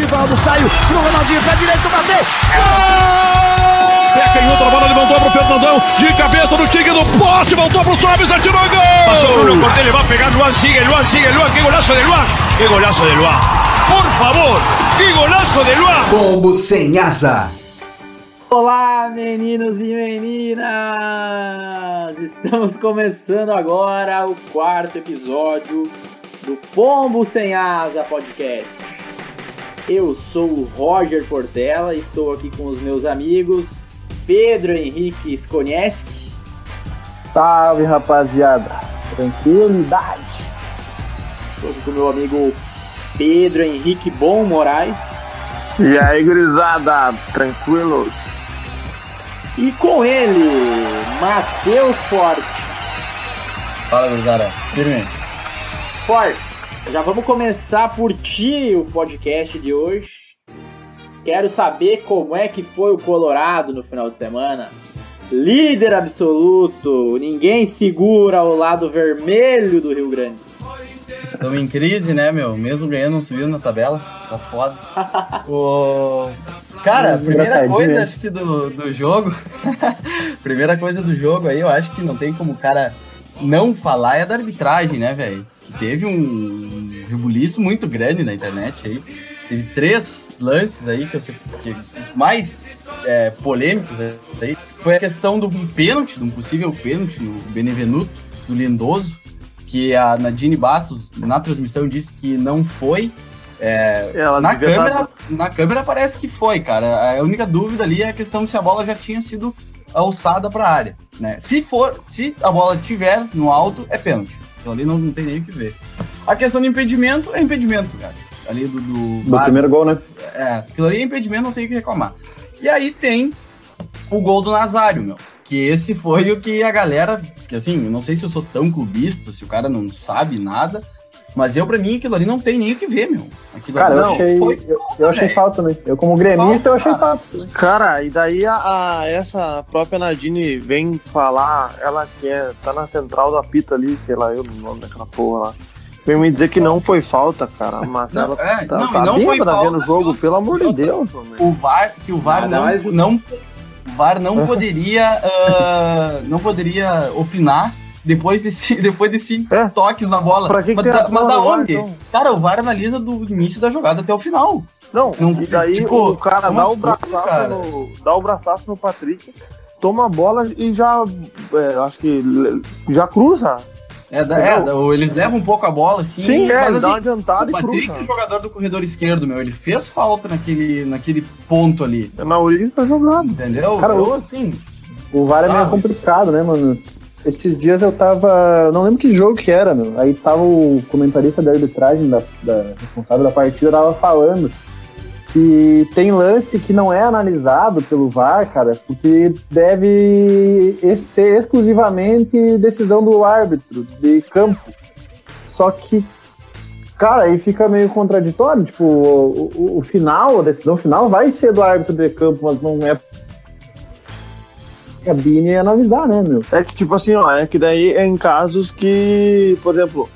Rivaldo saiu pro Ronaldinho, pra direita, bateu. Gol! É canhoto, a bola levantou pro Fernandão, de cabeça no tigre do poste, voltou pro Sobis, atirou gol! Passou Bruno Cortés, va a pegar Luan, sigue Luan, sigue Luan, qué golazo de Luan, qué golazo de Luan. Por favor, qué golazo de Luan. Pombo sem asa. Olá, meninos e meninas! Estamos começando agora o quarto episódio do Pombo Sem Asa Podcast. Eu sou o Roger Portela, estou aqui com os meus amigos Pedro Henrique Skonieski. Salve rapaziada, tranquilidade. Estou aqui com o meu amigo Pedro Henrique Bom Moraes. E aí, gurizada, tranquilos? E com ele, Matheus Forte. Fala, gurizada. Firme. Fortes, já vamos começar por ti o podcast de hoje. Quero saber como é que foi o Colorado no final de semana. Líder absoluto, ninguém segura o lado vermelho do Rio Grande. Estamos em crise, né, meu? Mesmo ganhando, não subindo na tabela. Tá foda. o... Cara, a primeira coisa, acho que do, do jogo. primeira coisa do jogo aí, eu acho que não tem como o cara não falar é da arbitragem, né, velho? Teve um rebuliço muito grande na internet aí. Teve três lances aí que eu sei que os mais é, polêmicos aí. Foi a questão do pênalti, de um possível pênalti no Benevenuto, do Lindoso, que a Nadine Bastos, na transmissão, disse que não foi. É, na, câmera, dar... na câmera parece que foi, cara. A única dúvida ali é a questão se a bola já tinha sido alçada para a área. Né? Se for, se a bola tiver no alto, é pênalti. Então ali não, não tem nem o que ver. A questão do impedimento é impedimento, cara. Ali do. Do, do primeiro gol, né? É, aquilo ali é impedimento, não tem o que reclamar. E aí tem o gol do Nazário, meu. Que esse foi o que a galera. Que assim, eu não sei se eu sou tão clubista, se o cara não sabe nada. Mas eu, pra mim, aquilo ali não tem nem o que ver, meu. Aquilo cara, eu achei, foi... eu, eu achei falta também. Eu, como gremista, falta, eu achei falta. Cara, e daí a, a, essa própria Nadine vem falar, ela que é, tá na central da pita ali, sei lá, eu não nome daquela porra lá. Vem me dizer que não foi falta, cara. Mas não, ela é, tá, não, tá não foi falta, vendo o jogo, pelo amor de Deus. O VAR, que o VAR não, não, não, o VAR não poderia, uh, não poderia opinar depois desse, depois desse É. toques na bola. Pra que que mas tem da, mas da onde? então? Cara, o VAR analisa do início da jogada até o final. Não, Não, e daí tipo, o cara como dá o braçaço cara? no. Dá o braçaço no Patrick, toma a bola e já. é, acho que já cruza. É, da- é, da- eles levam um pouco a bola, assim. Sim, é, mas, ele assim, dá uma adiantada o e Patrick, cruza. o jogador do corredor esquerdo, meu, ele fez falta naquele, naquele ponto ali. Na origem tá jogado. Entendeu? Cara, eu, assim. O VAR é meio Ah, complicado, né, mano? Esses dias eu tava. Não lembro que jogo que era, meu. Aí tava o comentarista da arbitragem, da, da responsável da partida, tava falando que tem lance que não é analisado pelo VAR, cara, porque deve ser exclusivamente decisão do árbitro de campo. Só que, cara, aí fica meio contraditório. Tipo, o, o- o final, a decisão final vai ser do árbitro de campo, mas não é cabine e analisar, né, meu? É que, tipo assim, ó, é que daí é em casos que, por exemplo,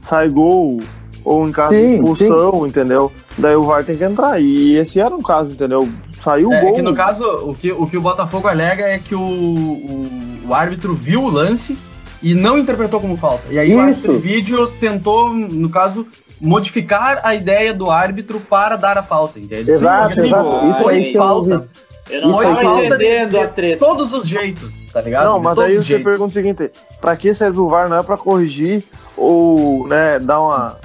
sai gol ou em caso de Sim, expulsão, entendeu? Daí o VAR tem que entrar. E esse era um caso, entendeu? Saiu o É, gol. que no caso, o que, o que o Botafogo alega é que o, o, o árbitro viu o lance e não interpretou como falta. E aí o Isso. árbitro de vídeo tentou, no caso, modificar a ideia do árbitro para dar a falta, entende? Exato, Sim, exato. assim, Isso foi aí falta. Eu não tava aí eu- entendendo de, a treta. todos os jeitos, tá ligado? Não, mas daí os você jeitos. pergunta o seguinte: pra que serve o VAR? Não é pra corrigir ou, né, dar uma.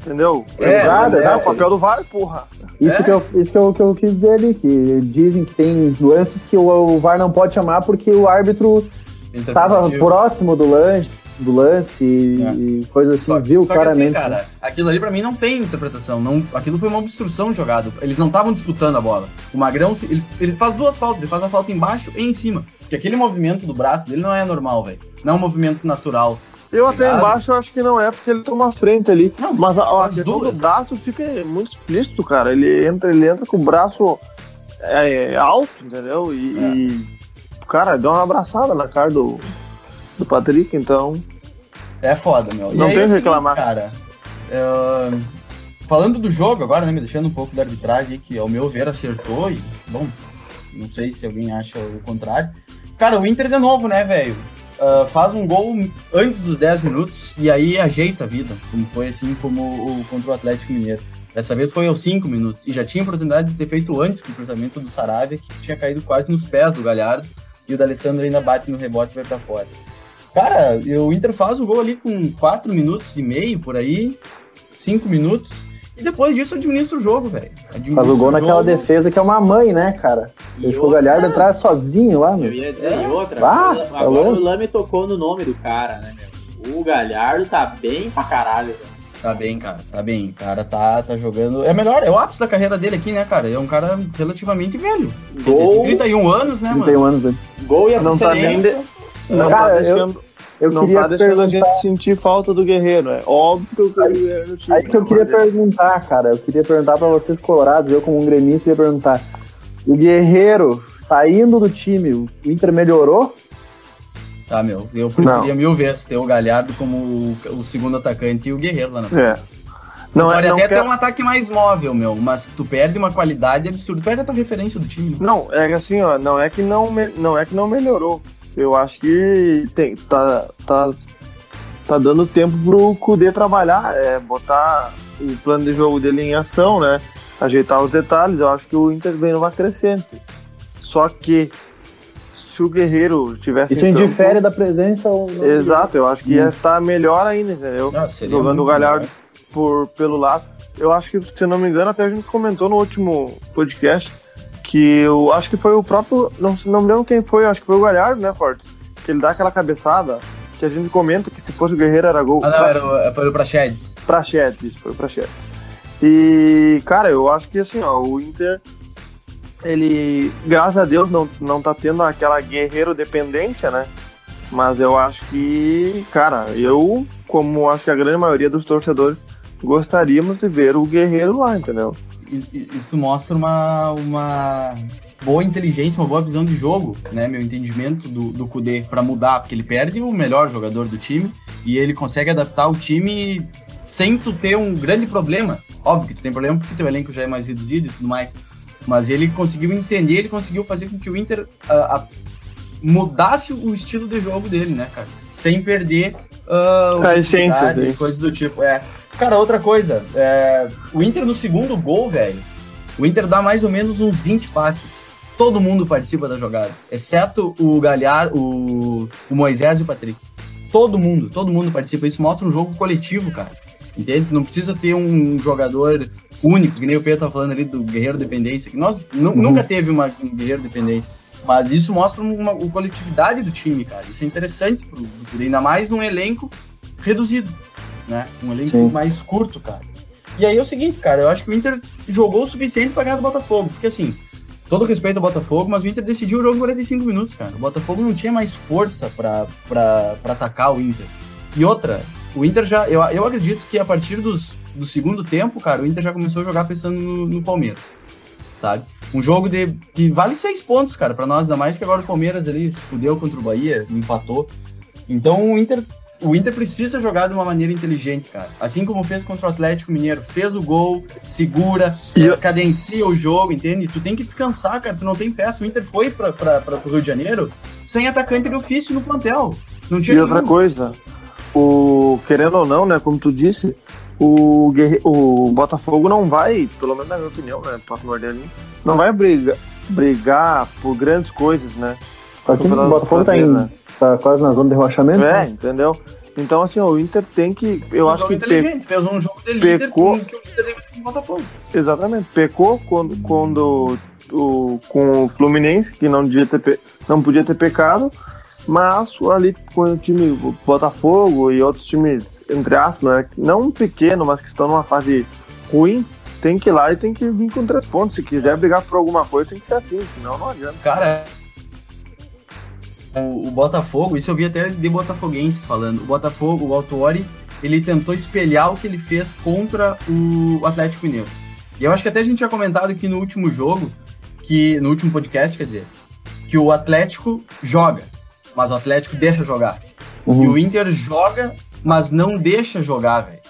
Entendeu? É, Exato, mas é, é, o papel do VAR, porra. Isso, É. que eu, isso que, eu, que eu quis dizer ali, que dizem que tem lances que o, o VAR não pode chamar porque o árbitro estava próximo do lance, do lance e, É. e coisa assim, Só- viu só que claramente. Assim, cara, aquilo ali pra mim não tem interpretação. Não, aquilo foi uma obstrução jogada. Eles não estavam disputando a bola. O Magrão, ele, ele faz duas faltas. Ele faz a falta embaixo e em cima. Porque aquele movimento do braço dele não é normal, velho. Não é um movimento natural. Eu até Ligado? embaixo eu acho que não é, porque ele toma a frente ali. Não, Mas a, a as questão duas. do braço fica muito explícito, cara. Ele entra, ele entra com o braço é, alto, entendeu? E, É. e, cara, deu uma abraçada na cara do, do Patrick, então. É foda, meu. E Não aí tem que reclamar. Cara, é, falando do jogo agora, né, me deixando um pouco da arbitragem, que ao meu ver acertou e, bom, não sei se alguém acha o contrário. Cara, o Inter de novo, né, velho? Uh, faz um gol antes dos 10 minutos e aí ajeita a vida, como foi assim como o contra o Atlético Mineiro. Dessa vez foi aos 5 minutos e já tinha oportunidade de ter feito antes com o cruzamento do Saravia, que tinha caído quase nos pés do Galhardo e o D'Alessandro ainda bate no rebote e vai para fora. Cara, o Inter faz o gol ali com 4 minutos e meio por aí, 5 minutos, e depois disso administra o jogo, velho. Faz o gol naquela defesa que é uma mãe, né, cara? Deixou o Galhardo entrar sozinho lá, meu. Eu ia dizer, é. e outra, ah, agora o Lame tocou no nome do cara, né, meu? O Galhardo tá bem pra caralho, velho. Tá bem, cara, tá bem. O cara tá, tá jogando. É melhor, é o ápice da carreira dele aqui, né, cara? É um cara relativamente velho. Gol. Dizer, 31 anos, né, 31 mano? 31 anos, né? Gol e assistência. Não, tá cara, deixando, eu, eu não tá deixando perguntar... a gente sentir falta do Guerreiro, é óbvio que o Guerreiro tinha. Aí que eu queria perguntar, cara, eu queria perguntar pra vocês colorados, eu como um gremista queria perguntar, o Guerreiro saindo do time, o Inter melhorou? Tá, meu, eu preferia não. mil vezes ter o Galhardo como o, o, segundo atacante e o Guerreiro lá na frente. É. Não, pode é, até quer... ter um ataque mais móvel, meu, mas tu perde uma qualidade absurda. Tu perde a tua referência do time. Né? Não, é assim, ó, não é que não, não é que não melhorou. Eu acho que tem, tá, tá, tá dando tempo pro Kudê trabalhar, é, botar o plano de jogo dele em ação, né? Ajeitar os detalhes. Eu acho que o Inter vem numa crescente. Só que se o Guerreiro tivesse. Isso indifere da presença ou não? Exato, eu acho que ia hum. estar melhor ainda, entendeu? Ah, Jogando o Galhardo por, pelo lado. Eu acho que, se não me engano, até a gente comentou no último podcast que eu acho que foi o próprio. Não, não me lembro quem foi, acho que foi o Galhardo, né, Fortes? Que ele dá aquela cabeçada que a gente comenta que se fosse o Guerreiro era gol. Ah, não, era o, foi o Prachedes. Prachedes, isso, foi o Prachedes. E, cara, eu acho que assim, ó, o Inter, ele, graças a Deus, não, não tá tendo aquela guerreiro dependência, né? Mas eu acho que, cara, eu, como acho que a grande maioria dos torcedores, gostaríamos de ver o guerreiro lá, entendeu? Isso mostra uma, uma boa inteligência, uma boa visão de jogo, né? Meu entendimento do, do Kudê para mudar, porque ele perde o melhor jogador do time e ele consegue adaptar o time sem tu ter um grande problema. Óbvio que tu tem problema porque teu elenco já é mais reduzido e tudo mais. Mas ele conseguiu entender, ele conseguiu fazer com que o Inter uh, uh, mudasse o estilo de jogo dele, né, cara? Sem perder uh, a essência, coisas do tipo. É. Cara, outra coisa, é, o Inter no segundo gol, velho, o Inter dá mais ou menos uns 20 passes. Todo mundo participa da jogada, exceto o Galhar, o, o Moisés e o Patrick. Todo mundo, todo mundo participa. Isso mostra um jogo coletivo, cara. Entende? Não precisa ter um jogador único, que nem o Pedro tá falando ali do Guerreiro Dependência, que nós uhum. nunca teve uma, um Guerreiro Dependência. Mas isso mostra uma, uma coletividade do time, cara. Isso é interessante, pro, pro, ainda mais num elenco reduzido né? Um elenco Sim. mais curto, cara. E aí é o seguinte, cara, eu acho que o Inter jogou o suficiente para ganhar do Botafogo, porque assim, todo respeito ao Botafogo, mas o Inter decidiu o jogo em 45 minutos, cara. O Botafogo não tinha mais força para atacar o Inter. E outra, o Inter já, eu, eu acredito que a partir dos, do segundo tempo, cara, o Inter já começou a jogar pensando no, no Palmeiras, sabe? Um jogo de, que vale seis pontos, cara, para nós, ainda mais que agora o Palmeiras ali se fudeu contra o Bahia, empatou. Então o Inter o Inter precisa jogar de uma maneira inteligente, cara. Assim como fez contra o Atlético Mineiro. Fez o gol, segura, e... cadencia o jogo, entende? Tu tem que descansar, cara. Tu não tem peça. O Inter foi para o Rio de Janeiro sem atacante de ofício no plantel. Não tinha e outra coisa, o querendo ou não, né, como tu disse, o, Guerre... o Botafogo não vai, pelo menos na minha opinião, né, Pato Mordelli, não vai brigar, brigar por grandes coisas, né? Aqui o Botafogo tá, em, né? Tá quase na zona de rebaixamento. É, né? entendeu? Então, assim, o Inter tem que. Eu um acho que. Pe... Fez um jogo de pecou... líder que o Inter teve Botafogo. Exatamente. Pecou quando, quando o, com o Fluminense, que não, devia ter, não podia ter pecado, mas ali com o time Botafogo e outros times, entre aspas, né, não pequeno, mas que estão numa fase ruim, tem que ir lá e tem que vir com três pontos. Se quiser brigar por alguma coisa, tem que ser assim, senão não adianta. Cara, o, o, Botafogo, isso eu vi até de botafoguenses falando, o Botafogo, o Autuori, ele tentou espelhar o que ele fez contra o Atlético Mineiro. E eu acho que até a gente tinha comentado aqui no último jogo, que no último podcast, quer dizer, que o Atlético joga, mas o Atlético deixa jogar. Uhum. E o Inter joga, mas não deixa jogar, velho.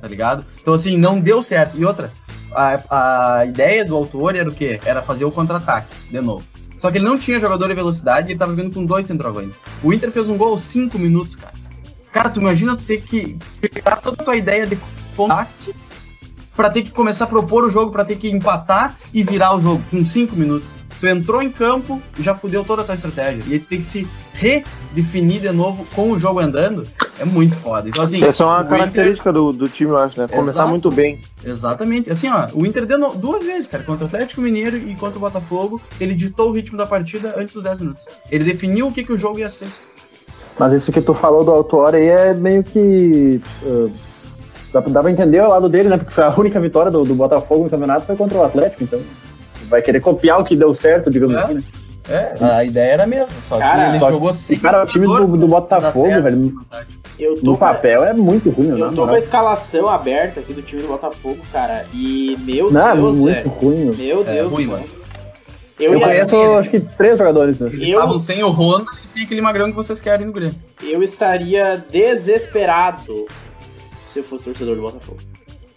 tá ligado? Então, assim, não deu certo. E outra, a, a ideia do autor era o quê? Era fazer o contra-ataque, de novo. Só que ele não tinha jogador de velocidade e ele tava jogando com dois centroavantes. O Inter fez um gol aos 5 minutos, cara. Cara, tu imagina ter que pegar toda a tua ideia de contra-ataque pra ter que começar a propor o jogo, pra ter que empatar e virar o jogo com 5 minutos. Tu entrou em campo, já fudeu toda a tua estratégia. E aí tu tem que se redefinir de novo com o jogo andando. É muito foda. Então, assim, Essa é uma característica do, do time, eu acho, né? Começar Exato. muito bem. Exatamente. Assim, ó, o Inter deu no- duas vezes, cara, contra o Atlético Mineiro e contra o Botafogo. Ele ditou o ritmo da partida antes dos 10 minutos. Ele definiu o que, que o jogo ia ser. Mas isso que tu falou do Autor aí é meio que. uh, dá, dá pra entender o lado dele, né? Porque foi a única vitória do, do Botafogo no campeonato foi contra o Atlético, então. Vai querer copiar o que deu certo, digamos É. assim, né? É, a ideia era a mesma. Só Cara, que ele só- jogou sem. cara, o time do- do Botafogo, certo, velho. Eu tô No a- papel é muito ruim, né? Eu tô com a escalação aberta aqui do time do Botafogo, cara. E meu Não, Deus, muito velho. ruim. meu. É, Deus ruim, do céu. mano. Eu, Eu conheço, acho que três jogadores. Né? Eu- estavam sem o Honda e sem aquele magrão que vocês querem no Grêmio. eu estaria desesperado se eu fosse torcedor do Botafogo.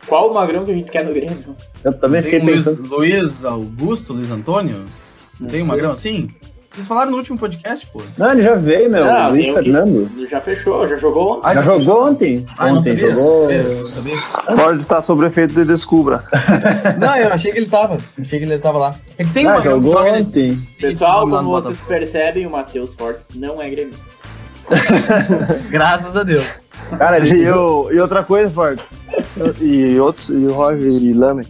Qual o magrão que a gente quer no Grêmio? Eu também Tem fiquei Luiz, pensando. Luiz Augusto, Luiz Antônio? Não tem um magrão assim? Vocês falaram no último podcast, pô. Não, ele já veio, meu. Não, Luiz tem o que- Fernando. Já fechou, já jogou ontem. Ah, Já já jogou ontem? Ah, ontem sabia. jogou. É, sabia? Pode estar sob efeito de descubra. Não, eu achei que ele tava. Achei que ele tava lá. É que tem um Ah, magrão que jogou joga ontem. Pessoal, lá como vocês percebem, o Matheus Fortes não é gremista. Graças a Deus. Cara, E, eu, e outra coisa, Ford, e outros, e o Roger e Lame,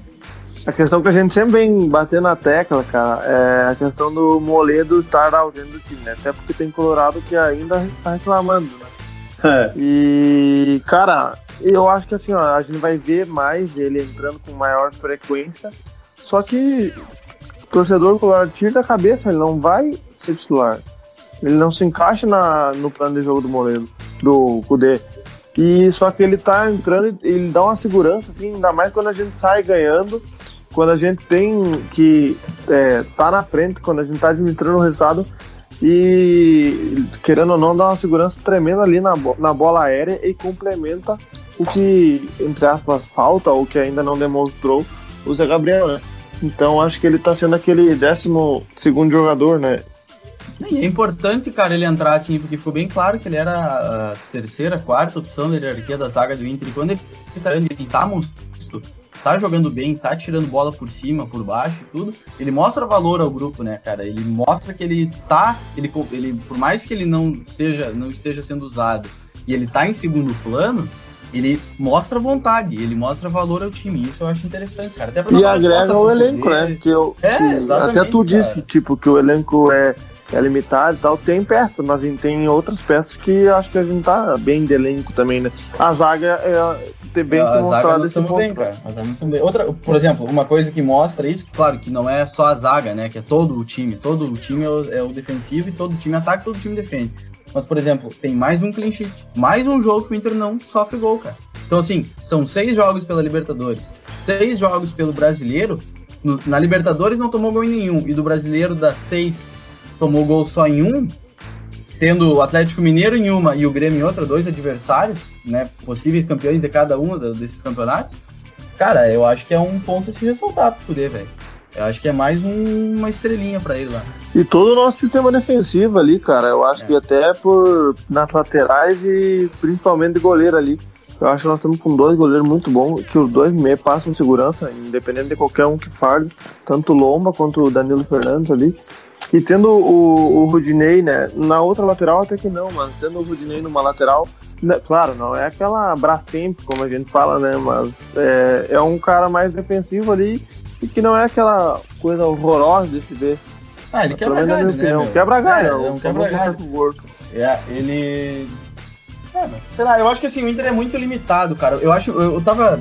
a questão que a gente sempre vem batendo na tecla, cara, é a questão do Moledo estar ausente do time, né? Até porque tem Colorado que ainda tá reclamando, né? É. E, cara, eu acho que assim, ó, a gente vai ver mais ele entrando com maior frequência, só que o torcedor colorado tira da cabeça, ele não vai ser titular. Ele não se encaixa na, no plano de jogo do Moledo, do Kudê. E só que ele tá entrando ele dá uma segurança, assim, ainda mais quando a gente sai ganhando, quando a gente tem que é, tá na frente, quando a gente tá administrando o resultado e querendo ou não dá uma segurança tremenda ali na, na bola aérea e complementa o que, entre aspas, falta ou que ainda não demonstrou o Zé Gabriel, né? Então acho que ele tá sendo aquele décimo segundo jogador, né? E é importante, cara, ele entrar assim, porque ficou bem claro que ele era a terceira, quarta opção da hierarquia da zaga do Inter. E quando ele tá, ele tá monstro, tá jogando bem, tá tirando bola por cima, por baixo e tudo, ele mostra valor ao grupo, né, cara? Ele mostra que ele tá, ele, ele por mais que ele não seja, não esteja sendo usado e ele tá em segundo plano, ele mostra vontade, ele mostra valor ao time. Isso eu acho interessante, cara. Até pra E agrega o elenco, Kudê. né? Que eu, É, que até tu disse, cara. tipo, que o elenco é, é limitado e tal. Tem peças, mas tem outras peças que acho que a gente tá bem de elenco também, né? A zaga é ter bem A demonstrado esse ponto. bem, cara. A zaga nós estamos bem. Outra, por exemplo, uma coisa que mostra isso, claro, que não é só a zaga, né? Que é todo o time. Todo o time é o, é o defensivo e todo o time ataca, todo o time defende. Mas, por exemplo, tem mais um clean sheet. Mais um jogo que o Inter não sofre gol, cara. Então, assim, são seis jogos pela Libertadores, seis jogos pelo Brasileiro. No- na Libertadores não tomou gol em nenhum. E do Brasileiro, das seis, tomou gol só em um. Tendo o Atlético Mineiro em uma e o Grêmio em outra, dois adversários, né? Possíveis campeões de cada um desses campeonatos. Cara, eu acho que é um ponto a se ressaltar pro poder, velho. Eu acho que é mais um- uma estrelinha pra ele lá. E todo o nosso sistema defensivo ali, cara, eu acho É. que até por nas laterais e principalmente de goleiro ali. Eu acho que nós estamos com dois goleiros muito bons, que os dois me passam segurança, independente de qualquer um que farde, tanto o Lomba quanto o Danilo Fernandes ali. E tendo o, o Rudinei, né, na outra lateral até que não, mas tendo o Rudinei numa lateral, né, claro, não é aquela Brastemp, como a gente fala, né, mas é, é um cara mais defensivo ali e que não é aquela coisa horrorosa de se ver. Ah, ele Pelo quebra menos na galho, né, meu? Quebra galho, É, é, é um quebra galho. É, ele. É, sei lá, eu acho que assim, o Inter é muito limitado, cara. Eu acho. Eu, eu tava.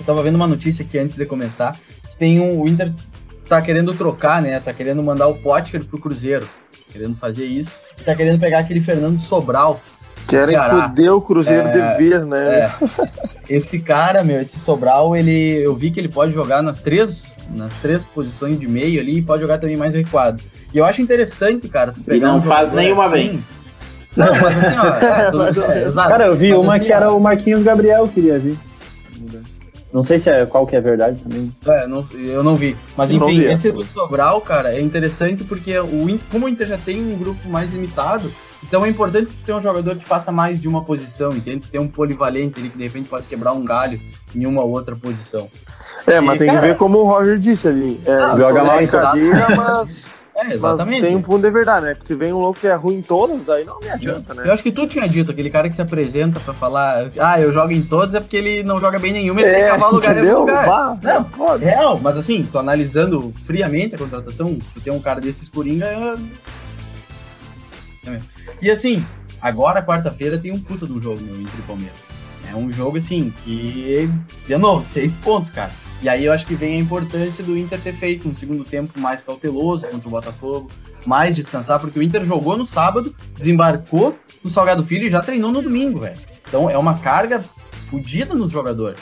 Eu tava vendo uma notícia aqui antes de começar. Que tem um. O Inter tá querendo trocar, né? Tá querendo mandar o Potker pro Cruzeiro. Querendo fazer isso. E tá querendo pegar aquele Fernando Sobral. Querem Ceará. foder o Cruzeiro É, de vez, né? É. Esse cara, meu, esse Sobral, ele. Eu vi que ele pode jogar nas três. Nas três posições de meio ali e pode jogar também mais recuado. E eu acho interessante, cara, pegar não um faz nenhuma assim, bem. Não, mas assim, ó. É, tudo- é, exato. Cara, eu vi Mas uma assim, que era o Marquinhos Gabriel, queria vir. Não sei se é qual que é verdade também. É, não, eu não vi. Mas Eu enfim, vi esse do Sobral, cara, é interessante porque o, como o Inter já tem um grupo mais limitado, então é importante ter um jogador que faça mais de uma posição, entende? Ter um polivalente ali que de repente pode quebrar um galho em uma ou outra posição. É, mas E, tem cara- que ver como o Roger disse ali. É, Ah, joga mal é em brincadeira, mas, É, mas exatamente. tem um fundo de verdade, né? Porque se vem um louco que é ruim em todas, daí não me adianta, né? Eu acho que tu tinha dito, aquele cara que se apresenta pra falar, ah, eu jogo em todos, é porque ele não joga bem nenhuma, ele É, tem que cavar lugar em algum entendeu? lugar. Bah, Não, é foda. Real, mas assim, tô analisando friamente a contratação, tu tem um cara desses coringa. é- é. E assim, agora quarta-feira tem um puta um jogo, meu, entre Palmeiras. É um jogo assim que. De novo, seis pontos, cara. E aí eu acho que vem a importância do Inter ter feito um segundo tempo mais cauteloso contra o Botafogo, mais descansar, porque o Inter jogou no sábado, desembarcou no Salgado Filho e já treinou no domingo, velho. Então é uma carga fodida nos jogadores.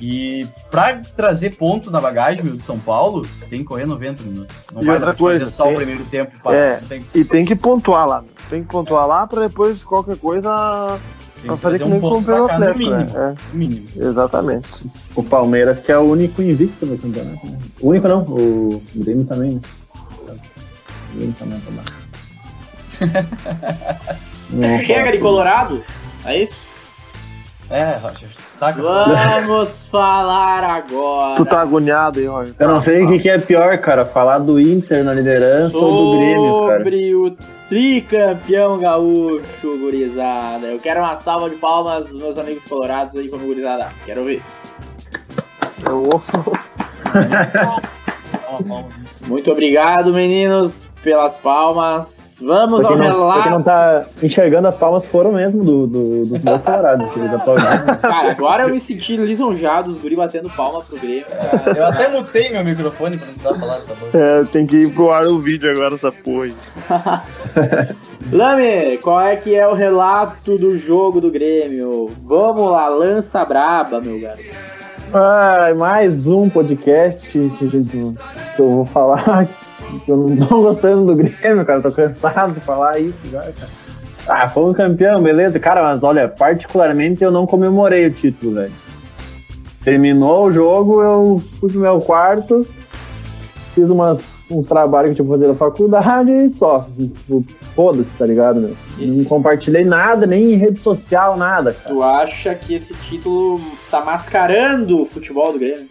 E pra trazer ponto na bagagem, meu, de São Paulo, tem que correr 90 minutos. Não E vai outra coisa, só tem- o primeiro tempo. É. tem, E tem que pontuar lá. Tem que pontuar lá pra depois qualquer coisa. Tem Pra fazer que nem um ponto como fez pra o cá, Atlético, né? mínimo. É, no mínimo. exatamente. O Palmeiras, que é o único invicto no campeonato. Né? O único não, o Grêmio também, né? O Grêmio também tá baixo. Não, Chega de Colorado? É isso? É, Roger. Taca. Vamos falar agora Tu tá agoniado aí, Roger. Eu não sei o que, que é pior, cara, falar do Inter na liderança ou do Grêmio, cara. sobre o tricampeão gaúcho, gurizada. Eu quero uma salva de palmas dos meus amigos colorados aí como gurizada. Quero ouvir. Eu Muito obrigado, meninos, pelas palmas. Vamos Pra ao não, pra quem não relato. tá enxergando as palmas foram mesmo do, do, dos dois colorados, que eles aplaudiram. Cara, agora eu me senti lisonjado, os guri batendo palma pro Grêmio, cara. Eu até mutei meu microfone pra não precisar falar essa boca. É, tem que ir pro ar o vídeo agora, essa porra. aí. Lame, qual é que é o relato do jogo do Grêmio? Vamos lá, lança braba, meu garoto. Ah, mais um podcast que, eu vou falar eu não tô gostando do Grêmio, cara. Tô cansado de falar isso já, cara. Ah, foi um campeão, beleza. Cara, mas olha, particularmente eu não comemorei o título, velho. Terminou o jogo, eu fui pro meu quarto, fiz umas, uns trabalhos que eu tinha que fazer na faculdade e só. Foda-se, tá ligado, meu? Não compartilhei nada, nem em rede social, nada, cara. Tu acha que esse título tá mascarando o futebol do Grêmio?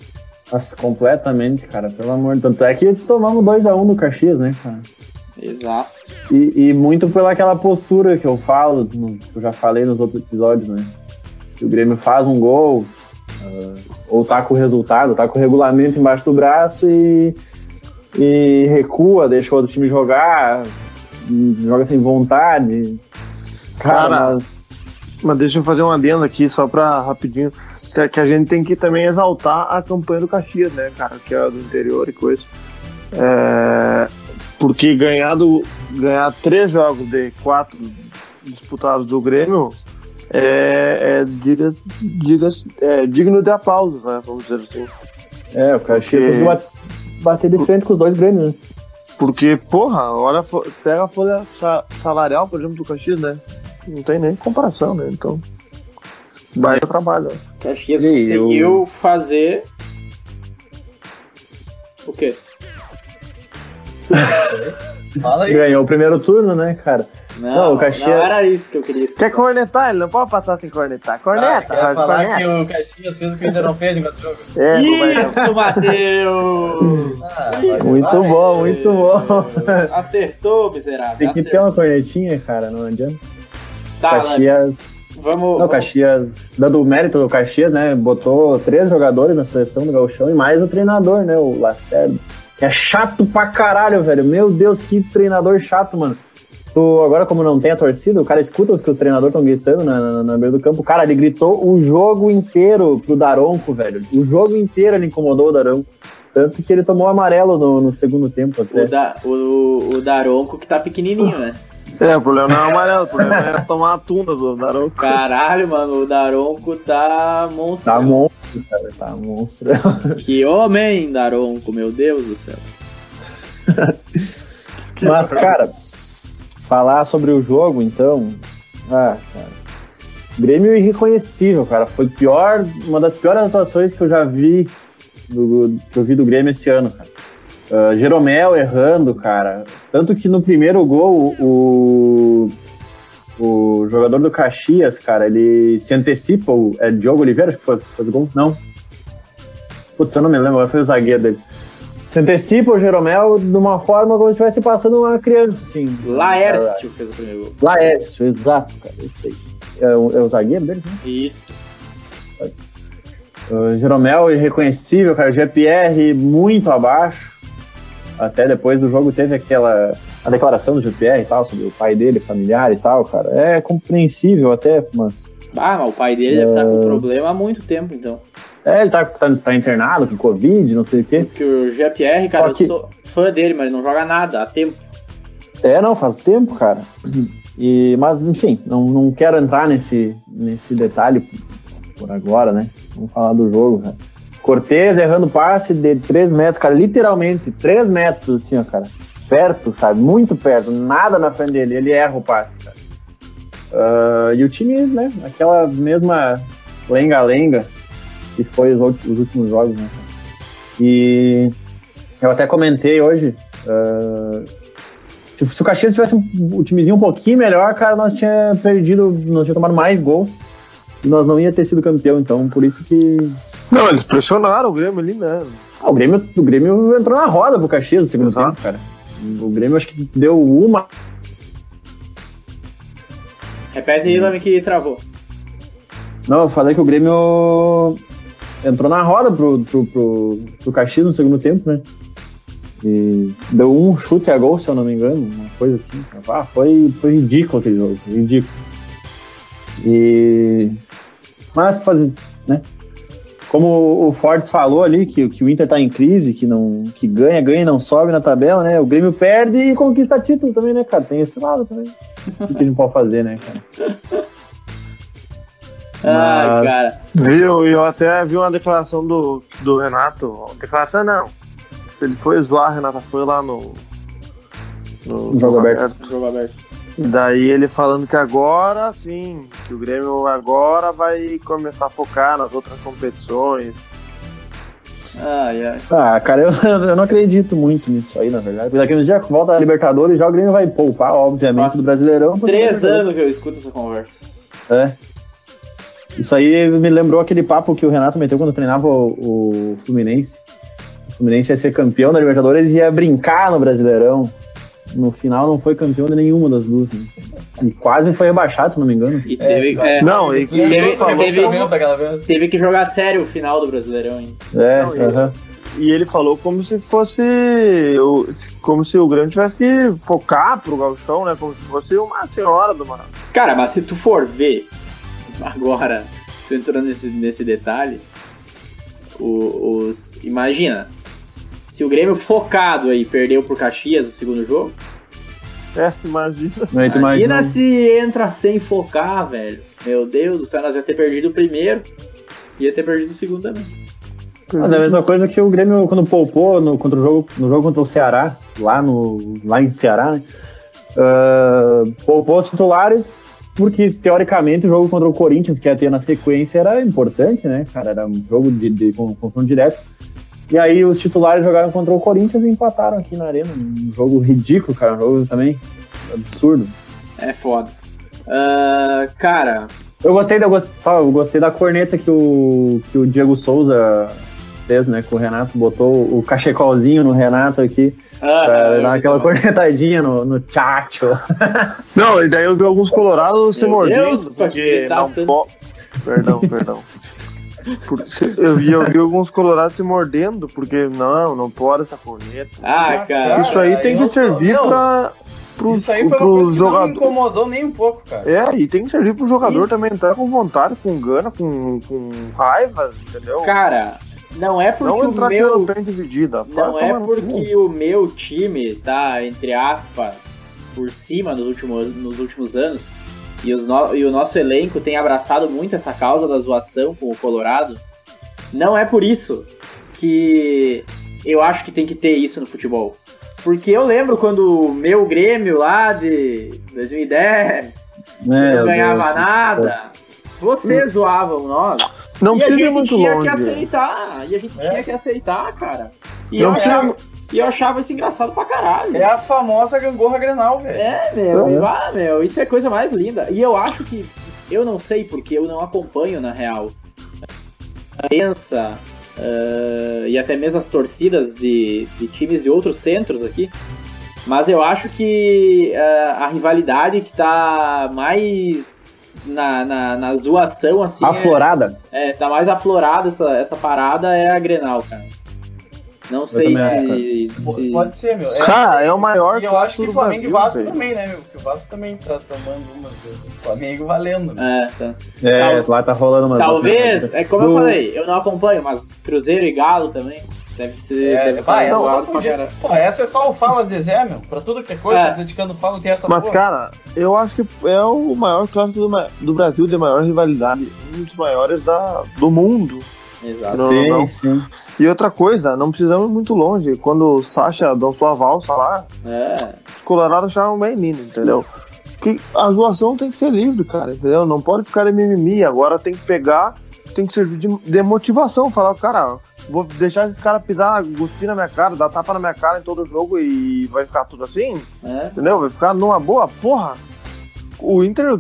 Nossa, completamente, cara, pelo amor de Deus. Tanto é que tomamos 2x1 no Caxias, né, cara? Exato. E, e muito pela aquela postura que eu falo, que eu já falei nos outros episódios, né? Que o Grêmio faz um gol, ah, ou tá com o resultado, tá com o regulamento embaixo do braço e, e recua, deixa o outro time jogar, joga sem vontade. Cara, Cara, mas- Mas deixa eu fazer um adendo aqui, só pra rapidinho. Que, que a gente tem que também exaltar a campanha do Caxias, né, cara? Que é do interior e coisa. É, porque ganhar, do, ganhar três jogos de quatro disputados do Grêmio é, é, diga, diga, é digno de aplausos, né? Vamos dizer assim. é, o Caxias conseguiu bate- bater de frente com os dois Grêmios, né? Porque, porra, olha, pega a folha sa- salarial, por exemplo, do Caxias, né? Não tem nem comparação, né? Então. Vai trabalho. né? Caxias E conseguiu fazer. O quê? Fala aí. Ganhou o primeiro turno, né, cara? Não, Não, o não, Caxias- era isso que eu queria escutar. Quer cornetar? Ele não pode passar sem cornetar. Ah, Corneta, Roger, falar corneta. que o Caxias fez o que o Inter não fez enquanto jogo. É, Isso, Matheus! Ah, Isso, Muito Vai. bom, muito bom. Acertou, miserável. Tem que ter acertou. uma cornetinha, cara, não adianta. Tá, Caxias, vamos. não, vamos- Caxias, dando mérito do Caxias, né? Botou três jogadores na seleção do Gauchão e mais o treinador, né? O Lacerda. Que é chato pra caralho, velho. Meu Deus, que treinador chato, mano. Tu, agora, como não tem a torcida, o cara escuta o que os treinadores estão gritando na, na, na beira do campo. Cara, ele gritou o jogo inteiro pro Daronco, velho. O jogo inteiro ele incomodou o Daronco. Tanto que ele tomou amarelo no, no segundo tempo até. O, da, o, o Daronco que tá pequenininho, né? É, o problema não é o amarelo, o problema é tomar a tunda do Naronco. Caralho, mano, o Daronco tá monstro. Tá monstro, cara. Tá monstro. Que homem, Daronco, meu Deus do céu. Mas, cara, falar sobre o jogo, então. Ah, cara. Grêmio irreconhecível, cara. Foi pior, uma das piores atuações que eu já vi do, que eu vi do Grêmio esse ano, cara. Uh, Jeromel errando, cara. Tanto que no primeiro gol, o, o jogador do Caxias, cara, ele se antecipa. O, é Diogo Oliveira que foi, foi o gol? Não. Putz, eu não me lembro, foi o zagueiro dele. Se antecipa o Jeromel de uma forma como se estivesse passando uma criança, assim. Laércio fez o primeiro gol. Laércio, exato, cara, isso aí. É o, é o zagueiro dele, né? Isso. O Jeromel irreconhecível, cara. O GPR muito abaixo. Até depois do jogo teve aquela a declaração do GPR e tal, sobre o pai dele, familiar e tal, cara. É compreensível até, mas. Ah, mas o pai dele deve estar com problema há muito tempo, então. É, ele tá, tá, tá internado com Covid, não sei o quê. Porque o GPR, cara, que... eu sou fã dele, mas ele não joga nada há tempo. É, não, faz tempo, cara. E, mas, enfim, não, não quero entrar nesse, nesse detalhe por agora, né? Vamos falar do jogo, cara. Cortez errando passe de 3 metros, cara, literalmente 3 metros, assim, ó, cara. Perto, sabe? Muito perto, nada na frente dele, ele erra o passe, cara. Uh, e o time, né, aquela mesma lenga-lenga que foi os, os, últimos jogos, né? E eu até comentei hoje, uh, se, se, o Caxias tivesse um, um timezinho um pouquinho melhor, cara, nós tinha perdido, nós tinha tomado mais gols e nós não ia ter sido campeão, então por isso que. Não, eles pressionaram o Grêmio ali, né? Ah, o Grêmio, o Grêmio entrou na roda pro Caxias no segundo Exato. tempo, cara. O Grêmio acho que deu uma. Repete aí, Lame, que travou. Não, eu falei que o Grêmio entrou na roda pro, pro, pro, pro Caxias no segundo tempo, né? E deu um chute a gol, se eu não me engano, uma coisa assim. Ah, foi, foi ridículo aquele jogo, ridículo. E mas fazer, né? Como o Fortes falou ali, que, que o Inter tá em crise, que não que ganha, ganha e não sobe na tabela, né? O Grêmio perde e conquista título também, né, cara? Tem esse lado também. o que a gente pode fazer, né, cara? Ai, Mas... cara. Viu, eu até vi uma declaração do, do Renato. Declaração não. Se ele foi zoar, Renato foi lá no. No, no jogo aberto. aberto. Jogo aberto. Daí ele falando que agora sim, que o Grêmio agora vai começar a focar nas outras competições. Ai, ai. Ah, cara, eu, eu não acredito muito nisso aí, na verdade. Porque daqui no dia que volta a Libertadores, já o Grêmio vai poupar, obviamente, Faz do Brasileirão. Três anos que eu escuto essa conversa. É. Isso aí me lembrou aquele papo que o Renato meteu quando treinava o, o Fluminense. O Fluminense ia ser campeão da Libertadores e ia brincar no Brasileirão no final não foi campeão de nenhuma das duas. Né? E quase foi rebaixado, se não me engano. E teve, é, é, não, e teve, teve, teve, que jogar sério o final do Brasileirão ainda. É, não, uh -huh. E ele falou como se fosse. Como se o Grêmio tivesse que focar pro Gauchão, né? Como se fosse uma senhora do Maracanã. Cara, mas se tu for ver, agora, tu entrando nesse, nesse detalhe, os. Imagina, se o Grêmio focado aí perdeu pro Caxias no segundo jogo. É, imagina. Imagina, imagina se entra sem focar, velho. Meu Deus, o nós ia ter perdido o primeiro, ia ter perdido o segundo também. Mas é a mesma coisa que o Grêmio, quando poupou no, contra o jogo, no jogo contra o Ceará, lá, no, lá em Ceará, né? Uh, poupou os titulares, porque teoricamente o jogo contra o Corinthians, que ia ter na sequência, era importante, né, cara? Era um jogo de, de confronto direto. E aí os titulares jogaram contra o Corinthians e empataram aqui na arena. Um jogo ridículo, cara. Um jogo também absurdo. É foda. Uh, cara. Eu gostei, da, eu gostei da corneta que o, que o Diego Souza fez, né? Com o Renato, botou o cachecolzinho no Renato aqui. Ah, pra dar aquela bom. cornetadinha no, no chacho. Não, e daí eu vi alguns colorados se mordendo. Porque tá não. Perdão, perdão. Eu vi, eu vi alguns colorados se mordendo, porque não, não pode essa corneta. Ah, cara. Isso aí tem que servir não, pra. Pro, isso aí foi pro uma coisa jogador. não me incomodou nem um pouco, cara. É, e tem que servir pro jogador e... também entrar com vontade, com gana, com, com raiva, entendeu? Cara, não é porque não o meu dividida. Não é porque o meu time tá entre aspas por cima nos últimos, nos últimos anos e, no... e o nosso elenco tem abraçado muito essa causa da zoação com o Colorado, não é por isso que eu acho que tem que ter isso no futebol. Porque eu lembro quando o meu Grêmio lá de 2010 não ganhava Deus. nada. Vocês zoavam nós. Não e a gente muito tinha longe. que aceitar. E a gente tinha que aceitar, cara. E Não eu, precisa- achava, e eu achava isso engraçado pra caralho. É a famosa gangorra Grenal, velho. É, meu, Uhum. ah, meu, isso é a coisa mais linda. E eu acho que. Eu não sei porque eu não acompanho, na real. A imprensa ah, e até mesmo as torcidas de, de times de outros centros aqui. Mas eu acho que ah, a rivalidade que tá mais na, na, na zoação, assim. é- Aflorada. É, tá mais aflorada essa, essa parada é a Grenal, cara. Não sei se. Se- Pode ser, meu. Cara, é o maior E eu acho que do Flamengo e Brasil, Vasco velho. também, né, meu? Porque o Vasco também tá tomando umas. O Flamengo valendo. meu. É, tá. É, lá tá rolando uma. Talvez, é como eu falei, eu não acompanho, mas Cruzeiro e Galo também deve ser. É, deve não pra podia. Pô, essa é só o Fala Zezé, meu. Pra tudo que é coisa, É. tá dedicando fala tem essa Mas, porra. cara, eu acho que é o maior clássico do, do Brasil, de maior rivalidade. Um dos maiores da, do mundo. Exato. Não, Sim, não. sim. E outra coisa, não precisamos ir muito longe. Quando o Sasha dá sua valsa lá, É, os colorados acharam bem lindo, entendeu? Que a zoação tem que ser livre, cara, entendeu? Não pode ficar de mimimi. Agora tem que pegar, tem que servir de, de motivação. Falar, cara, vou deixar esse cara pisar, cuspir na minha cara, dar tapa na minha cara em todo jogo e vai ficar tudo assim? é. Entendeu? Vai ficar numa boa, porra. O Inter,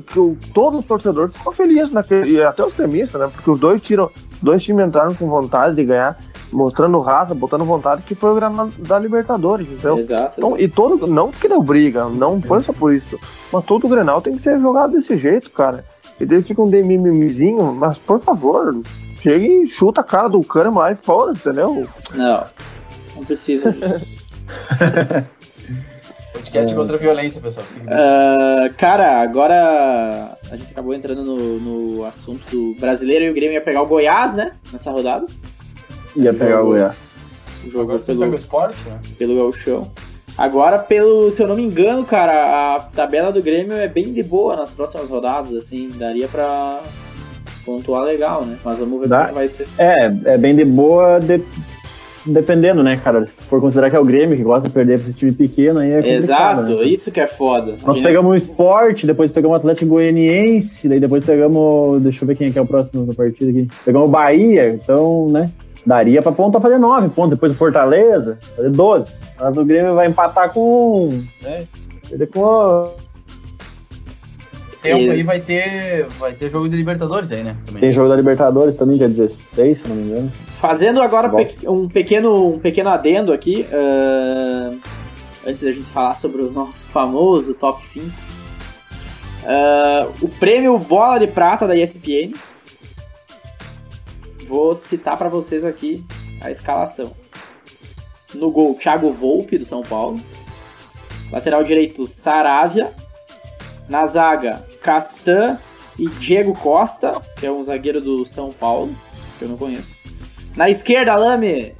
todo o torcedor ficou feliz naquele, e até os temistas, né? Porque os dois tiram, dois times entraram com vontade de ganhar, mostrando raça, botando vontade, que foi o Granada da Libertadores, entendeu? Exato. Então, e todo, não que deu briga, não foi só por isso, mas todo o Grenal tem que ser jogado desse jeito, cara. E daí fica um de mimimizinho, mas por favor, chega e chuta a cara do Kahneman lá e foda-se, entendeu? Não, não precisa disso. Podcast contra a violência, pessoal. Ah, cara, agora a gente acabou entrando no, no assunto do brasileiro e o Grêmio ia pegar o Goiás, né? Nessa rodada. Ia pegar o. Goiás. Jogou Agora pelo, esporte, né? pelo Gauchão. Agora, pelo, se eu não me engano, cara, a tabela do Grêmio é bem de boa nas próximas rodadas, assim, daria pra pontuar legal, né? Mas vamos ver Dá. como é que vai ser. É, é bem de boa, de- dependendo, né, cara? Se for considerar que é o Grêmio que gosta de perder pra esse time pequeno, aí é Exato, né? isso que é foda. Nós Imagina- pegamos o esporte, depois pegamos o Atlético Goianiense, daí depois pegamos. Deixa eu ver quem é que é o próximo da partida aqui. Pegamos o Bahia, então, né? Daria pra ponta fazer 9 pontos, depois o Fortaleza, fazer 12. Mas o Grêmio vai empatar com né? Perder com Tempo Isso. aí vai ter, vai ter jogo de Libertadores aí, né? Também. Tem jogo da Libertadores também, dia 16, se não me engano. Fazendo agora pe- um pequeno, um pequeno adendo aqui, ah, antes da gente falar sobre o nosso famoso top 5. Ah, o prêmio Bola de Prata da ESPN. Vou citar pra vocês aqui a escalação. No gol, Thiago Volpe, do São Paulo. Lateral direito, Saravia. Na zaga, Castan e Diego Costa, que é um zagueiro do São Paulo, que eu não conheço. Na esquerda, Lame,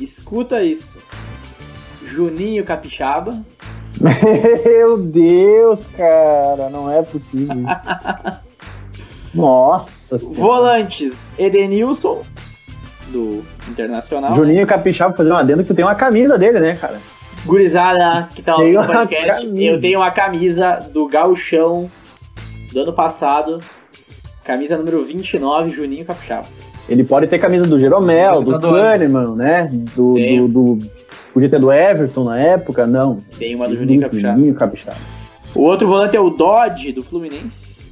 escuta isso. Juninho Capixaba. Meu Deus, cara, não é possível. Nossa Senhora. Volantes, Edenilson, do Internacional. né? Juninho Capixaba fazer um adendo que tu tem uma camisa dele, né, cara? Gurizada, que tá ouvindo o podcast, eu tenho uma camisa do Gauchão do ano passado. Camisa número 29, Juninho Capixaba. Ele pode ter camisa do Jeromel, do Libertadores. Kahneman, né? Do, do, do- Podia ter do Everton na época, não. Tem uma do Juninho Capixaba. Juninho Capixaba. O outro volante é o Dodge, do Fluminense.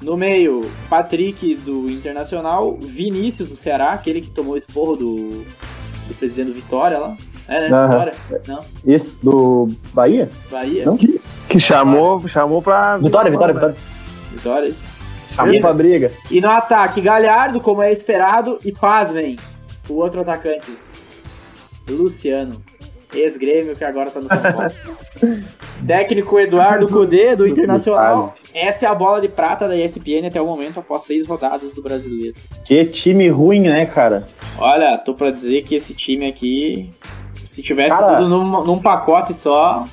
No meio, Patrick, do Internacional. Vinícius, do Ceará, aquele que tomou o esporro do, do presidente do Vitória lá. É, né? Vitória? Não, Esse do Bahia? Bahia. Não? Que chamou, chamou pra. Vitória, Vitória, Vitória. Vitória, isso. Chamou pra briga. E no ataque, Galhardo, como é esperado. E pasmem, o outro atacante, Luciano. Ex-grêmio, que agora tá no São Paulo. Técnico Eduardo Cudê, do Internacional. Essa é a bola de prata da ESPN até o momento, após seis rodadas do Brasileiro. Que time ruim, né, cara? Olha, tô pra dizer que esse time aqui, se tivesse Cara. tudo num, num pacote só,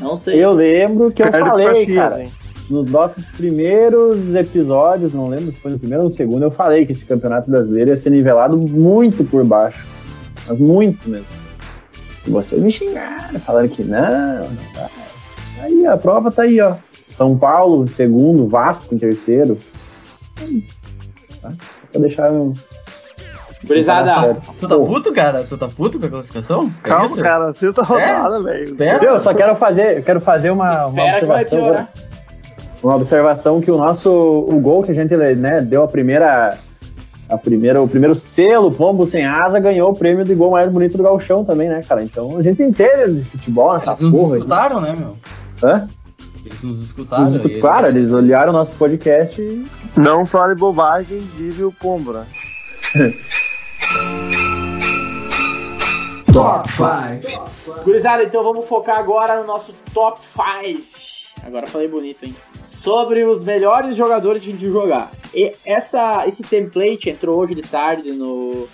não sei. Eu lembro que eu falei, cara. hein? Nos nossos primeiros episódios, não lembro se foi no primeiro ou no segundo, eu falei que esse campeonato brasileiro ia ser nivelado muito por baixo. Mas muito mesmo. E vocês me xingaram, falaram que não, não vai. Aí a prova tá aí, ó. São Paulo em segundo, Vasco em terceiro. Tá? Pra deixar. Gurizada, Tu tá puto, cara? Tu tá puto com a classificação? É Calma, isso? cara, sexta rodada, velho. Eu só quero fazer, eu quero fazer uma, uma observação. Uma observação que o nosso o gol que a gente né, deu a primeira a primeira o primeiro selo pombo sem asa ganhou o prêmio de gol mais bonito do gauchão também, né, cara? Então a gente entende de futebol nessa Eles nos porra. aí. escutaram, né, meu? Hã? Eles nos escutaram. Eles, e claro, eles olharam o nosso podcast e Não fale bobagem, vive o pombo, né? Top 5. Gurizada, então vamos focar agora no nosso top 5. Agora falei bonito, hein? Sobre os melhores jogadores que a gente jogar. E essa, esse template entrou hoje de tarde no,